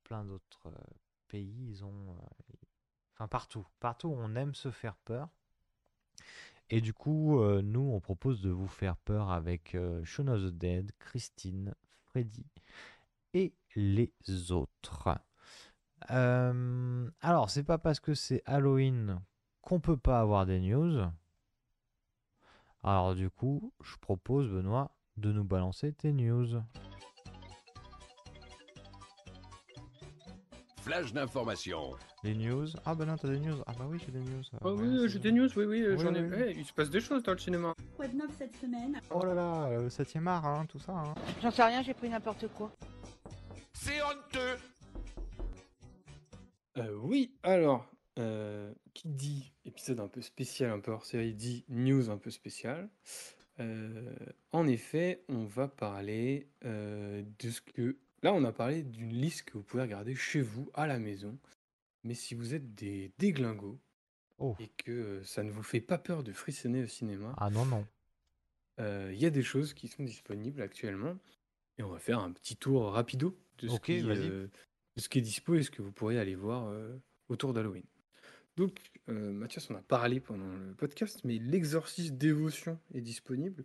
plein d'autres euh, pays. Ils ont. euh, Enfin, partout. Partout, on aime se faire peur. Et du coup, euh, nous, on propose de vous faire peur avec euh, Shaun of the Dead, Christine, Freddy et les autres. Euh, alors, c'est pas parce que c'est Halloween qu'on peut pas avoir des news. Alors, du coup, je propose, Benoît, de nous balancer tes news. Flash d'information. Les news Ah, bah non, t'as des news Ah, bah oui, j'ai des news. Ah, Oh ouais, oui, j'ai des news, oui, oui, Oui, j'en ai. oui. Eh, il se passe des choses dans le cinéma. Quoi de neuf cette semaine? Oh là là, euh, 7ème art, hein, tout ça. hein. J'en sais rien, j'ai pris n'importe quoi. C'est honteux. Euh, oui, alors, euh, qui dit épisode un peu spécial, un peu hors série, dit news un peu spécial. Euh, en effet, on va parler euh, de ce que. Là, on a parlé d'une liste que vous pouvez regarder chez vous, à la maison. Mais si vous êtes des déglingos Oh. et que euh, ça ne vous fait pas peur de frissonner au cinéma, Ah non, non. euh, il y a des choses qui sont disponibles actuellement. Et on va faire un petit tour rapido de ce, qui, euh, de ce qui est dispo et ce que vous pourrez aller voir euh, autour d'Halloween. Donc, euh, Mathias, on a parlé pendant le podcast, mais l'Exorciste Dévotion est disponible.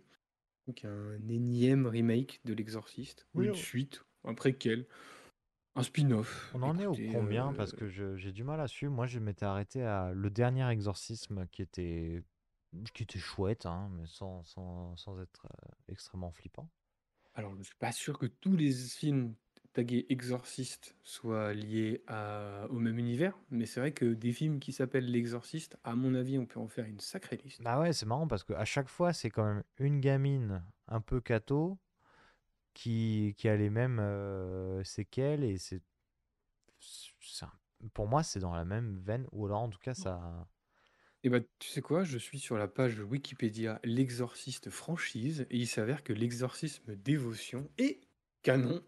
Donc, un énième remake de l'Exorciste, ou une on- suite, un préquel, un spin-off. On en est au combien? euh, Parce que j'ai du mal à suivre. Moi, je m'étais arrêté à le dernier exorcisme qui était, qui était chouette, hein, mais sans, sans, sans être euh, extrêmement flippant. Alors, je suis pas sûr que tous les films taguer Exorciste soit lié à- au même univers, mais c'est vrai que des films qui s'appellent L'Exorciste, à mon avis, on peut en faire une sacrée liste. Bah ouais, c'est marrant parce qu'à chaque fois, c'est quand même une gamine un peu cato qui, qui a les mêmes euh, séquelles et c'est, pour moi, c'est dans la même veine ou alors en tout cas, ça. Et bah, tu sais quoi, je suis sur la page Wikipédia L'Exorciste franchise et il s'avère que l'exorcisme dévotion est canon.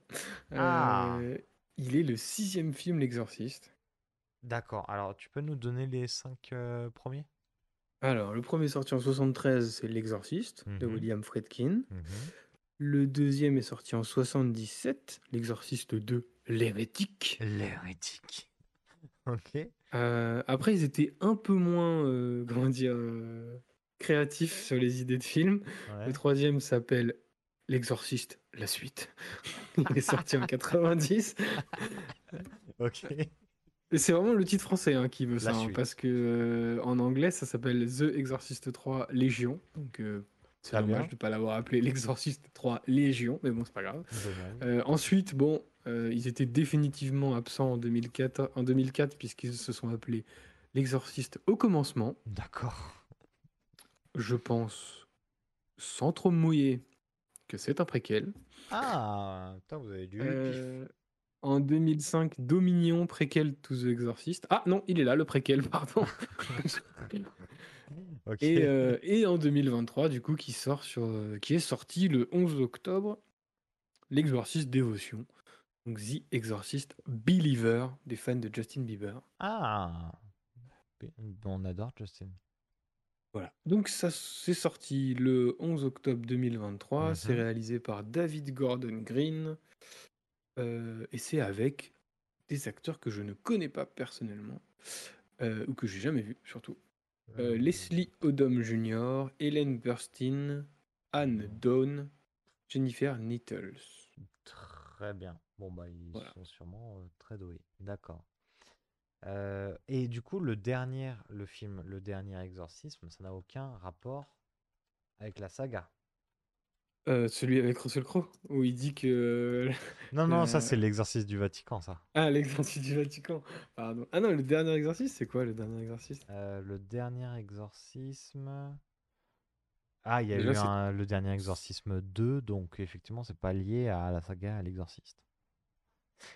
Ah. Euh, il est le sixième film L'Exorciste. D'accord. Alors, tu peux nous donner les cinq euh, premiers? Alors, le premier sorti en 73, c'est L'Exorciste de Mhm. William Friedkin. Mhm. Le deuxième est sorti en 77, L'Exorciste 2, L'Hérétique. L'hérétique. Ok. Euh, après, ils étaient un peu moins, euh, comment dire, euh, créatifs sur les idées de films. Ouais. Le troisième s'appelle L'Exorciste, la suite. Il est sorti en 90. Ok. C'est vraiment le titre français hein, qui veut La ça, hein, parce que en anglais, ça s'appelle The Exorcist 3 Légion. Donc, c'est dommage bien. de ne pas l'avoir appelé L'Exorciste 3 Légion, mais bon, c'est pas grave. Euh, ensuite, bon, euh, ils étaient définitivement absents en 2004, en 2004 puisqu'ils se sont appelés L'Exorciste au commencement. D'accord. Je pense, sans trop me mouiller, que c'est un préquel. Ah, putain, vous avez pif. Euh, en 2005, Dominion, préquel to the Exorcist. Ah non, il est là, le préquel, pardon. Et, euh, et en 2023, du coup, qui, sort sur, euh, qui est sorti le 11 octobre, L'Exorciste Dévotion. Donc The Exorcist Believer, des fans de Justin Bieber. Ah. On adore Justin. Voilà. Donc ça c'est sorti le 11 octobre 2023. C'est Mhm. réalisé par David Gordon Green. Euh, et c'est avec des acteurs que je ne connais pas personnellement. euh, ou que j'ai jamais vus surtout. Euh, Leslie Odom Jr., Helen Burstyn, Anne Dawn, Jennifer Nettles. Très bien. Bon, bah, ils Voilà. sont sûrement euh, très doués. D'accord. Euh, et du coup, le dernier, le film Le Dernier Exorcisme, ça n'a aucun rapport avec la saga. Euh, celui avec Russell Crowe, où il dit que... Non, non, ça c'est l'exorcisme du Vatican, ça. Ah, l'exorcisme du Vatican. Pardon. Ah non, le dernier exorcisme, c'est quoi le dernier exorcisme Euh, le dernier exorcisme. Ah, il y a Déjà, eu c'est- un- le dernier exorcisme 2, donc effectivement, c'est pas lié à la saga à l'exorciste.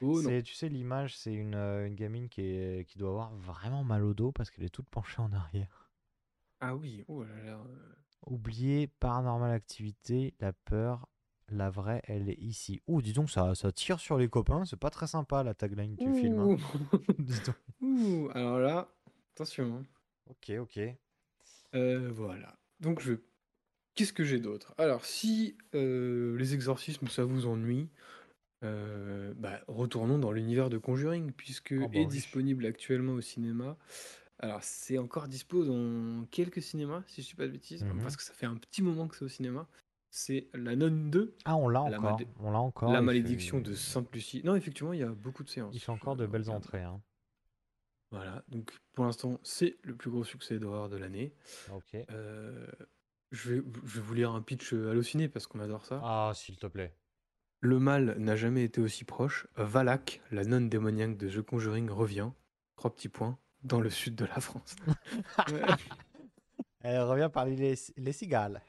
Oh non. C'est, tu sais, l'image, c'est une, euh, une gamine qui, est, qui doit avoir vraiment mal au dos parce qu'elle est toute penchée en arrière. Ah oui, oh là là. euh, Oubliez Paranormal Activité, la peur, la vraie, elle est ici. Ouh, dis donc, ça, ça tire sur les copains, c'est pas très sympa la tagline du film. hein. Ouh. Dis donc. Ouh, alors là, attention. hein. Ok, ok. Euh, voilà. Donc je. Qu'est-ce que j'ai d'autre? Alors, si euh, les exorcismes ça vous ennuie, euh, bah, retournons dans l'univers de Conjuring, puisque Ah bah est oui. disponible actuellement au cinéma. Alors, c'est encore dispo dans quelques cinémas, si je ne dis pas de bêtises, Mhm. parce que ça fait un petit moment que c'est au cinéma. C'est La Nonne 2, Ah, on l'a encore. On l'a encore. La fait- malédiction de Sainte-Lucie. Non, effectivement, il y a beaucoup de séances. Il fait encore de belles entrées. Hein. Voilà, donc pour l'instant, c'est le plus gros succès d'horreur de l'année. Ok. Euh, je, vais, je vais vous lire un pitch halluciné parce qu'on adore ça. Ah, s'il te plaît. Le mal n'a jamais été aussi proche. Valak, la nonne démoniaque de The Conjuring, revient. Trois petits points. Dans le sud de la France. Elle revient parler les, les cigales.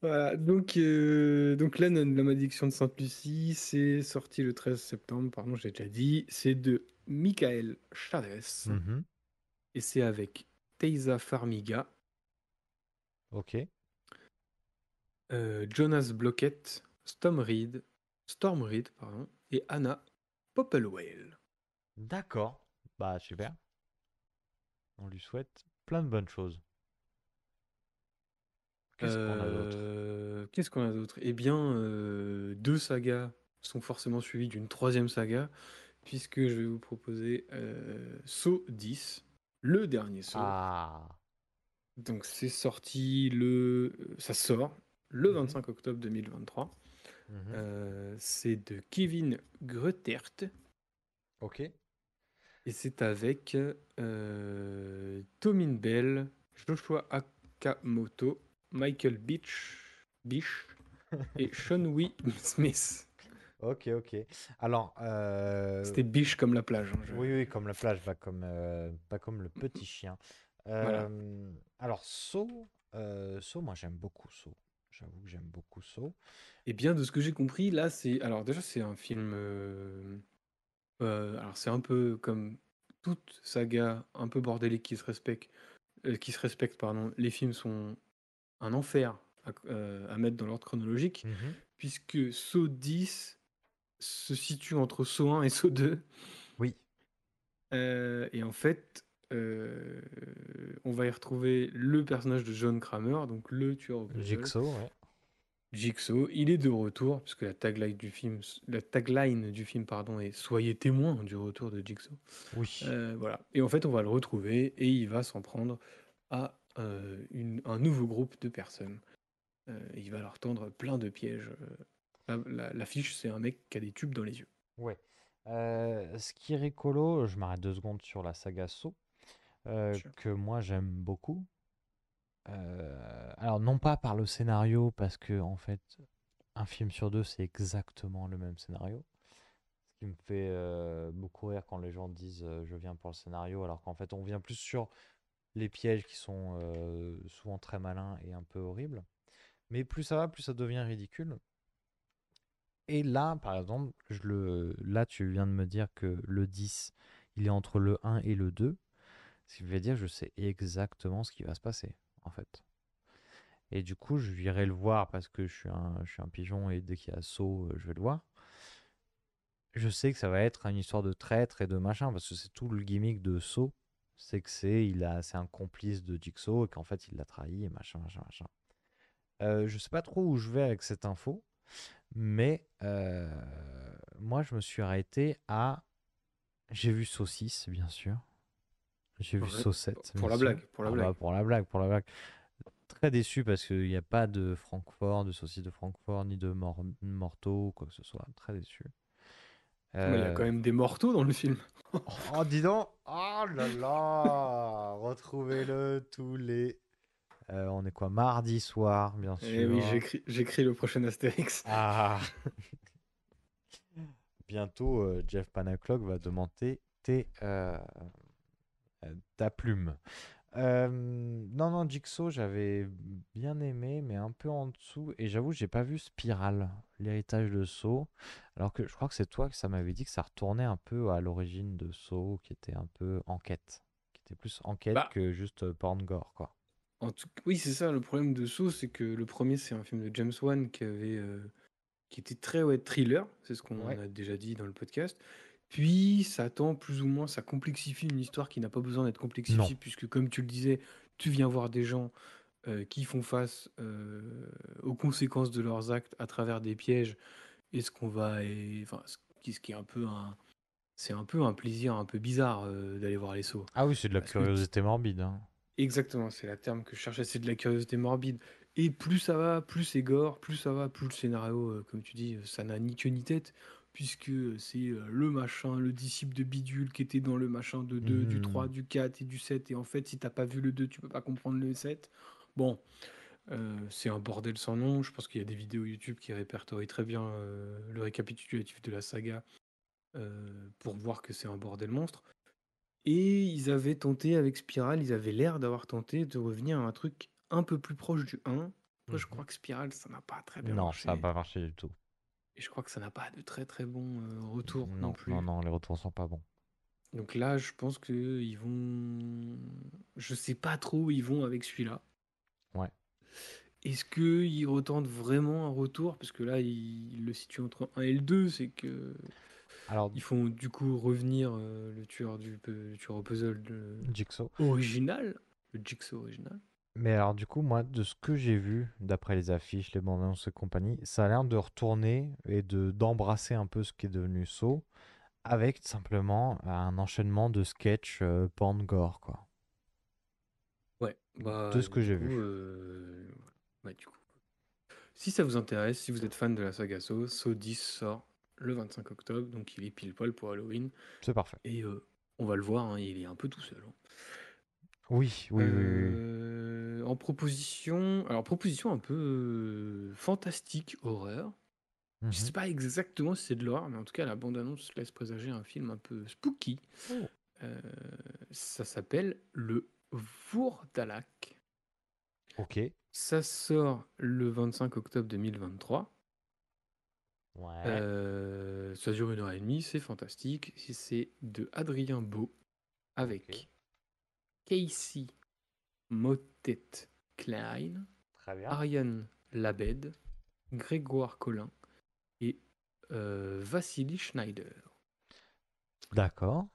voilà, donc, euh, donc la nonne, la malédiction de Sainte-Lucie, c'est sorti le 13 septembre, pardon, j'ai déjà dit. C'est de Michael Chavez. Mhm. Et c'est avec Teiza Farmiga, Ok. euh, Jonas Blockett, Storm Reed, Storm Reed pardon, et Anna Popplewell. D'accord. Bah, super. On lui souhaite plein de bonnes choses. Qu'est-ce qu'on a d'autre? Euh, Qu'est-ce qu'on a d'autre? Eh bien, euh, deux sagas sont forcément suivies d'une troisième saga, puisque je vais vous proposer euh, Saw 10, le dernier Saw. Ah. Donc c'est sorti le... Ça sort le Mhm. 25 octobre 2023. Mhm. Euh, c'est de Kevin Grutert. Ok. Et c'est avec euh, Tomin Bell, Joshua Akamoto, Michael Beach, Beach et Sean Wee Smith. Ok, ok. Alors, euh, C'était biche comme la plage. hein, je- oui, oui, comme la plage, pas comme, euh, pas comme le petit chien. Voilà. Euh, alors, euh, Saw, moi j'aime beaucoup Saw. J'avoue que j'aime beaucoup Saw. Et bien, de ce que j'ai compris, là, c'est. Alors, déjà, c'est un film. Euh, alors, c'est un peu comme toute saga un peu bordélique qui se respecte. euh, qui se respecte, pardon. Les films sont un enfer à, euh, à mettre dans l'ordre chronologique, Mhm. puisque Saw 10 se situe entre Saw 1 et Saw 2. Oui. Et en fait, on va y retrouver le personnage de John Kramer, donc le tueur au. Jigsaw, ouais. Jigsaw, il est de retour, puisque la tagline du film, la tagline du film pardon, est Soyez témoins du retour de Jigsaw. Oui. Euh, voilà. Et en fait, on va le retrouver et il va s'en prendre à euh, une- un nouveau groupe de personnes. Euh, et il va leur tendre plein de pièges. La- la- L'affiche, c'est un mec qui a des tubes dans les yeux. Ouais. Ce qui est rigolo, je m'arrête deux secondes sur la saga Saw, Sûr. que moi j'aime beaucoup. Euh, alors non pas par le scénario, parce que en fait, un film sur deux, c'est exactement le même scénario. Ce qui me fait euh, beaucoup rire quand les gens disent euh, je viens pour le scénario, alors qu'en fait on vient plus sur les pièges qui sont souvent très malins et un peu horribles. Mais plus ça va, plus ça devient ridicule. Et là, par exemple, je le... là, tu viens de me dire que le 10, il est entre le 1 et le 2. Ce qui veut dire je sais exactement ce qui va se passer, en fait. Et du coup, je irai le voir parce que je suis un, un pigeon et dès qu'il y a saut, euh, je vais le voir. Je sais que ça va être une histoire de traître et de machin parce que c'est tout le gimmick de Saw. C'est que c'est il a, c'est un complice de Jigsaw et qu'en fait il l'a trahi et machin, machin, machin. Euh, je sais pas trop où je vais avec cette info. Mais euh, moi, je me suis arrêté à. J'ai vu Saucisse, bien sûr. J'ai vu Saucette. pour la blague, pour la Ah blague. bah, pour la blague, pour la blague. Très déçu parce qu'il n'y a pas de Francfort, de saucisse de Francfort, ni de mor morteau, quoi que ce soit. Très déçu. Mais il y a Euh, quand même des mortaux dans le film. Oh, dis donc Oh là là Retrouvez-le tous les... Euh, on est quoi Mardi soir, bien sûr. Eh oui, j'écris- j'écris le prochain Astérix. Ah Bientôt, euh, Jeff Panaclock va demander tes, euh, ta plume. Euh, non, non, Jigsaw, j'avais bien aimé, mais un peu en dessous. Et j'avoue, j'ai pas vu Spiral, l'héritage de Saw. Alors que je crois que c'est toi que ça m'avait dit que ça retournait un peu à l'origine de Saw, qui était un peu enquête. Qui était plus enquête Bah. que juste euh, porn gore, quoi. En tout... Oui, c'est ça, le problème de Saw, c'est que le premier, c'est un film de James Wan qui avait... euh, qui était très ouais, thriller, c'est ce qu'on Ouais. a déjà dit dans le podcast. Puis ça tend plus ou moins, ça complexifie une histoire qui n'a pas besoin d'être complexifiée, puisque comme tu le disais, tu viens voir des gens euh, qui font face euh, aux conséquences de leurs actes à travers des pièges, et ce qu'on va, et, enfin, ce qui, ce qui est un peu un, c'est un peu un plaisir un peu bizarre euh, d'aller voir les sauts. Ah oui, c'est de la Parce que- curiosité morbide. hein. Exactement, c'est la terme que je cherchais, c'est de la curiosité morbide. Et plus ça va, plus c'est gore, plus ça va, plus le scénario, euh, comme tu dis, euh, ça n'a ni queue ni tête, puisque c'est euh, le machin, le disciple de Bidule qui était dans le machin de 2, du Mhm. 3, du 4 et du 7. Et en fait, si t'as pas vu le 2, tu peux pas comprendre le 7. Bon, euh, c'est un bordel sans nom. Je pense qu'il y a des vidéos YouTube qui répertorient très bien euh, le récapitulatif de la saga euh, pour voir que c'est un bordel monstre. Et ils avaient tenté avec Spiral, ils avaient l'air d'avoir tenté de revenir à un truc un peu plus proche du 1. Moi, je Mhm. crois que Spiral, ça n'a pas très bien Non, marché. ça n'a pas marché du tout. Et je crois que ça n'a pas de très très bons euh, retours non, Non, plus. non, non, les retours sont pas bons. Donc là, je pense que ils vont. Je sais pas trop où ils vont avec celui-là. Ouais. Est-ce qu'ils retentent vraiment un retour? Parce que là, ils le situent entre 1 et le 2, c'est que. Alors, Ils font du coup revenir euh, le tueur du le tueur au puzzle de- Jigsaw. original, le Jigsaw original. Mais alors, du coup, moi, de ce que j'ai vu, d'après les affiches, les bandes annonces et compagnie, ça a l'air de retourner et de d'embrasser un peu ce qui est devenu Saw, avec simplement un enchaînement de sketchs euh, gore, quoi. Ouais, bah, De ce que j'ai coup, vu. euh, ouais, du coup. Si ça vous intéresse, si vous êtes fan de la saga Saw, Saw 10 sort le 25 octobre, donc il est pile poil pour Halloween. C'est parfait. Et euh, on va le voir, hein, il est un peu tout seul. hein. Oui, oui, oui, oui, oui. Euh, En proposition, alors proposition un peu euh, fantastique, horreur. Je Mhm. sais pas exactement si c'est de l'horreur, mais en tout cas, la bande-annonce laisse présager un film un peu spooky. Oh. Euh, ça s'appelle Le Vourdalak. Ok. Ça sort le 25 octobre 2023. Ouais. Euh, ça dure une heure et demie, c'est fantastique. C'est de Adrien Beau avec Ok. Casey Motet Klein. Ariane Labed, Grégoire Collin et euh, Vassili Schneider. D'accord.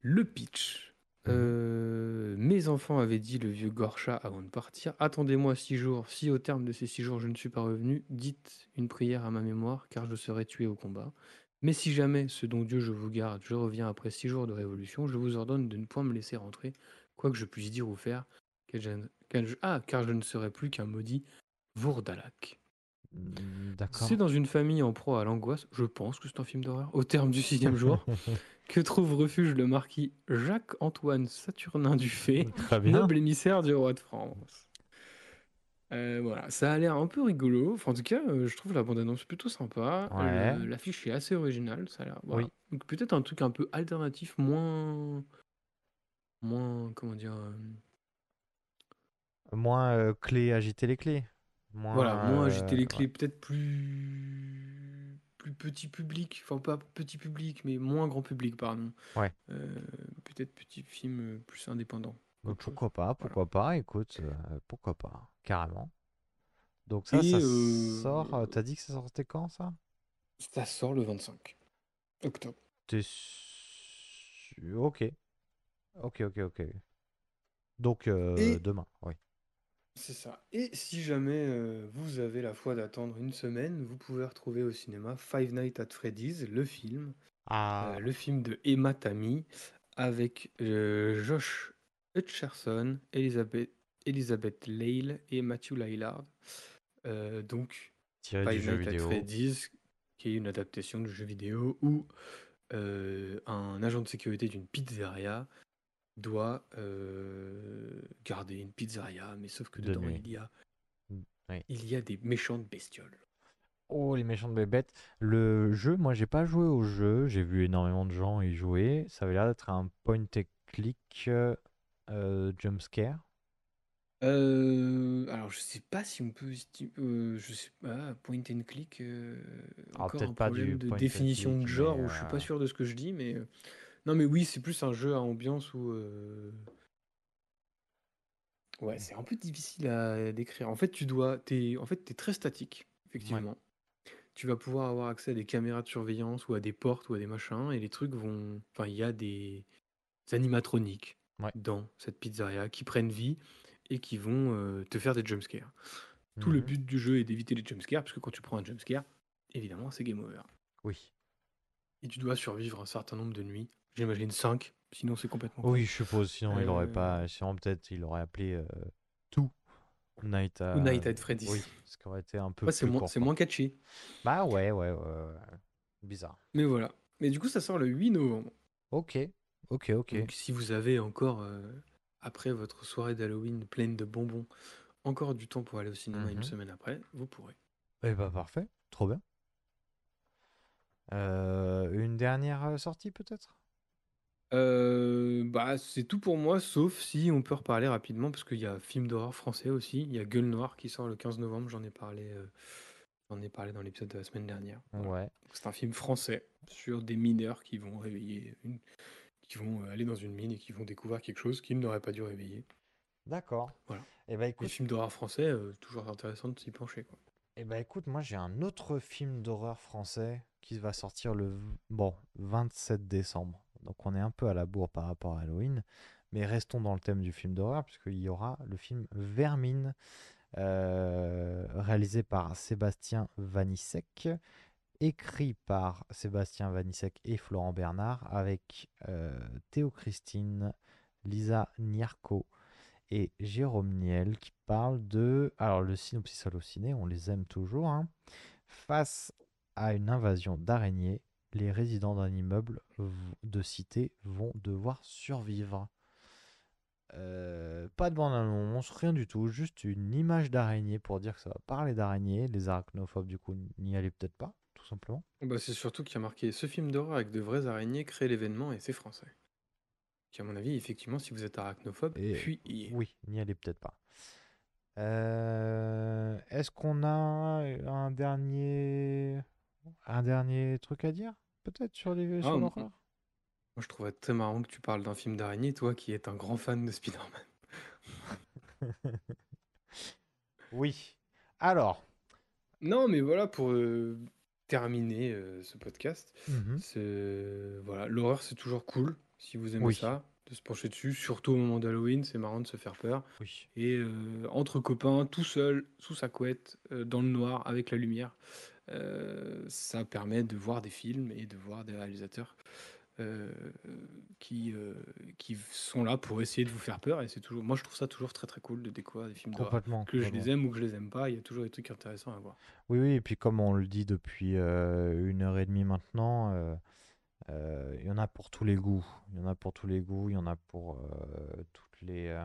Le pitch. Mhm. Euh, mes enfants avaient dit le vieux Gorcha avant de partir. Attendez-moi six jours. Si au terme de ces six jours je ne suis pas revenu, dites une prière à ma mémoire, car je serai tué au combat. Mais si jamais, ce dont Dieu je vous garde, je reviens après six jours de révolution, je vous ordonne de ne point me laisser rentrer, quoi que je puisse dire ou faire, je, ah, car je ne serai plus qu'un maudit Vourdalak. Mm, D'accord. C'est dans une famille en proie à l'angoisse, je pense que c'est un film d'horreur, au terme du sixième jour, que trouve refuge le marquis Jacques-Antoine Saturnin Dufay, noble émissaire du roi de France. Euh, voilà, ça a l'air un peu rigolo. Enfin, en tout cas, euh, je trouve la bande-annonce plutôt sympa. Ouais. Le- L'affiche est assez originale. Ça a l'air. voilà. Oui. Donc peut-être un truc un peu alternatif, moins, moins, comment dire, euh, Moins euh, clés, agiter les clés. Moins, voilà, moins agiter euh, les clés, peut-être plus, plus petit public. Enfin, pas petit public, mais moins grand public, pardon. Ouais. Euh, peut-être petit film plus indépendant. Pourquoi pas, pourquoi pas, écoute, pourquoi pas, carrément. Donc ça, Et, ça euh, sort, t'as dit que ça sortait quand ça? Ça sort le 25 octobre. T'es? Ok. Ok, ok, ok. Donc euh, Et- demain, oui. C'est ça. Et si jamais euh, vous avez la foi d'attendre une semaine, vous pouvez retrouver au cinéma Five Nights at Freddy's, le film, Ah, euh, le film de Emma Tammy, avec euh, Josh Hutcherson, Elizabeth, Elizabeth et Matthew Lillard. Euh, donc, tiré du Five jeu Nights at vidéo. Freddy's, qui est une adaptation du jeu vidéo où euh, un agent de sécurité d'une pizzeria doit euh, garder une pizzeria, mais sauf que De dedans il y a Mm, oui. il y a des méchantes bestioles. Oh, les méchantes bébêtes. Le jeu, moi, j'ai pas joué au jeu. J'ai vu énormément de gens y jouer. Ça avait l'air d'être un point and click euh, jumpscare. Euh, alors je sais pas si on peut euh, je sais pas point and click Alors, encore un pas du problème de définition de genre où je suis pas sûr de ce que je dis mais non mais oui c'est plus un jeu à ambiance où euh, ouais c'est un peu difficile à décrire en fait tu dois t'es en fait t'es très statique effectivement tu vas pouvoir avoir accès à des caméras de surveillance ou à des portes ou à des machins et les trucs vont enfin il y a des animatroniques Ouais. dans cette pizzeria qui prennent vie et qui vont euh, te faire des jumpscares. Tout le Mhm. but du jeu est d'éviter les jumpscares, parce que quand tu prends un jumpscare, évidemment, c'est game over. Oui. Et tu dois survivre un certain nombre de nuits. J'imagine 5, sinon c'est complètement. Oui, je suppose. Sinon, il aurait Euh, pas. Sinon, peut-être, il aurait appelé euh, tout Night à... Ou Night at Freddy's. Oui, ce qui aurait été un peu Ouais, c'est plus moins, court, c'est quoi. moins catchy. Bah ouais, ouais, ouais, ouais. Bizarre. Mais voilà. Mais du coup, ça sort le 8 novembre. Ok, ok, ok. Donc si vous avez encore, euh, après votre soirée d'Halloween pleine de bonbons, encore du temps pour aller au cinéma une Mhm. semaine après, vous pourrez. Eh bah parfait, trop bien. Euh, une dernière euh, sortie peut-être? Euh, bah, c'est tout pour moi, sauf si on peut reparler rapidement, parce qu'il y a un film d'horreur français aussi. Il y a Gueule Noire qui sort le 15 novembre, j'en ai parlé, euh, j'en ai parlé dans l'épisode de la semaine dernière. Voilà. Ouais. Donc, C'est un film français sur des mineurs qui vont réveiller, une- qui vont euh, aller dans une mine et qui vont découvrir quelque chose qu'ils n'auraient pas dû réveiller. D'accord. Voilà. Eh bah Les écoute, films d'horreur français, toujours intéressant de s'y pencher. Quoi. eh bah écoute, moi j'ai un autre film d'horreur français qui va sortir le v- bon 27 décembre. Donc on est un peu à la bourre par rapport à Halloween, mais restons dans le thème du film d'horreur puisqu'il y aura le film Vermine euh, réalisé par Sébastien Vanissek, écrit par Sébastien Vanissek et Florent Bernard avec euh, Théo Christine, Lisa Niarco et Jérôme Niel qui parle de. Alors, le synopsis halluciné, on les aime toujours. hein. Face à une invasion d'araignées, les résidents d'un immeuble de cité vont devoir survivre. Euh, pas de bande-annonce, rien du tout, juste une image d'araignée pour dire que ça va parler d'araignée. Les arachnophobes, du coup, n'y allaient peut-être pas, tout simplement. Bah, c'est surtout qu'il y a marqué ce film d'horreur avec de vraies araignées crée l'événement et c'est français. Qui, à mon avis, effectivement, si vous êtes arachnophobe, Et- puis y. Oui, n'y allait peut-être pas. Euh, Est-ce qu'on a un dernier, un dernier truc à dire, peut-être sur les sur Ah, l'horreur Moi, je trouverais très marrant que tu parles d'un film d'araignée, toi qui es un grand fan de Spider-Man. Oui. Alors, Non, mais voilà, pour euh, terminer euh, ce podcast, mhm, c'est voilà, l'horreur c'est toujours cool si vous aimez Oui. ça, de se pencher dessus, surtout au moment d'Halloween, c'est marrant de se faire peur. oui. Et euh, entre copains, tout seul, sous sa couette, euh, dans le noir, avec la lumière, euh, ça permet de voir des films et de voir des réalisateurs euh, qui, euh, qui sont là pour essayer de vous faire peur. Et c'est toujours, moi, je trouve ça toujours très très cool de découvrir des films. Complètement. Que je les aime ou que je les aime pas, il y a toujours des trucs intéressants à voir. Oui, oui, et puis comme on le dit depuis euh, une heure et demie maintenant, euh, euh, il y en a pour tous les goûts. Il y en a pour tous les goûts, il y en a pour euh, toutes les, euh,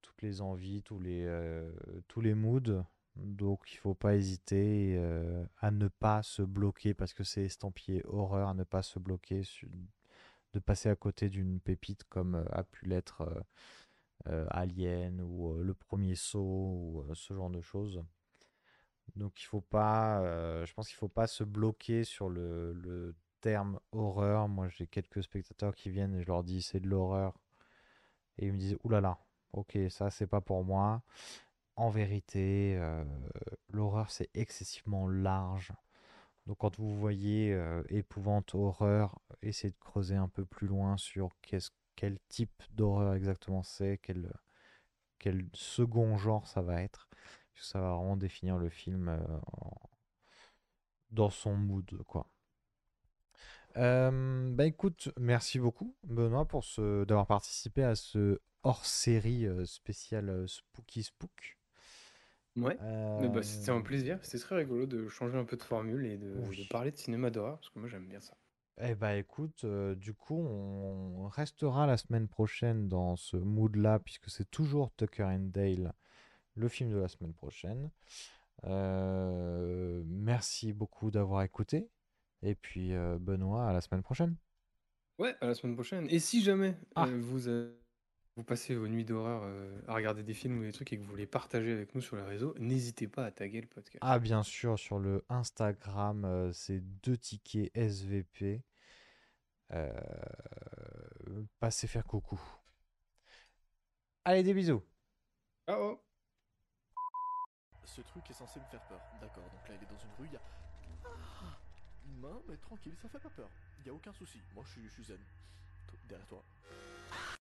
toutes les envies, tous les, euh, tous les moods. Donc il faut pas hésiter euh, à ne pas se bloquer parce que c'est estampillé horreur, à ne pas se bloquer, de passer à côté d'une pépite comme euh, a pu l'être euh, Alien ou le premier saut ou ce genre de choses. Donc il faut je pense qu'il faut pas se bloquer sur le, le terme horreur. Moi j'ai quelques spectateurs qui viennent et je leur dis c'est de l'horreur et ils me disent oulala, ok ça c'est pas pour moi. En vérité, euh, l'horreur c'est excessivement large. Donc quand vous voyez euh, épouvante, horreur, essayez de creuser un peu plus loin sur quel type d'horreur exactement c'est, quel, second genre ça va être. Ça va vraiment définir le film euh, dans son mood, quoi. Bah écoute, merci beaucoup Benoît pour d'avoir participé à ce hors-série euh, spécial Spooky Spook. Ouais. Mais bah, Euh, c'était un plaisir. C'était très rigolo de changer un peu de formule et de, Oui. de parler de cinéma d'horreur parce que moi j'aime bien ça. Eh bah écoute, euh, du coup, on restera la semaine prochaine dans ce mood-là, puisque c'est toujours Tucker and Dale, le film de la semaine prochaine. Euh, merci beaucoup d'avoir écouté. Et puis, euh, Benoît, à la semaine prochaine. Ouais, à la semaine prochaine. Et si jamais Ah. euh, vous, euh, vous passez vos nuits d'horreur euh, à regarder des films ou des trucs et que vous voulez partager avec nous sur les réseaux, n'hésitez pas à taguer le podcast. Ah, bien sûr, sur le Instagram, euh, c'est deux tickets SVP. Euh, passez faire coucou. Allez, des bisous. Ciao Ce truc est censé me faire peur. D'accord, donc là il est dans une rue, il y a. Ah Non, mais tranquille, ça fait pas peur. Il y a aucun souci. Moi je suis, je suis zen. Derrière toi.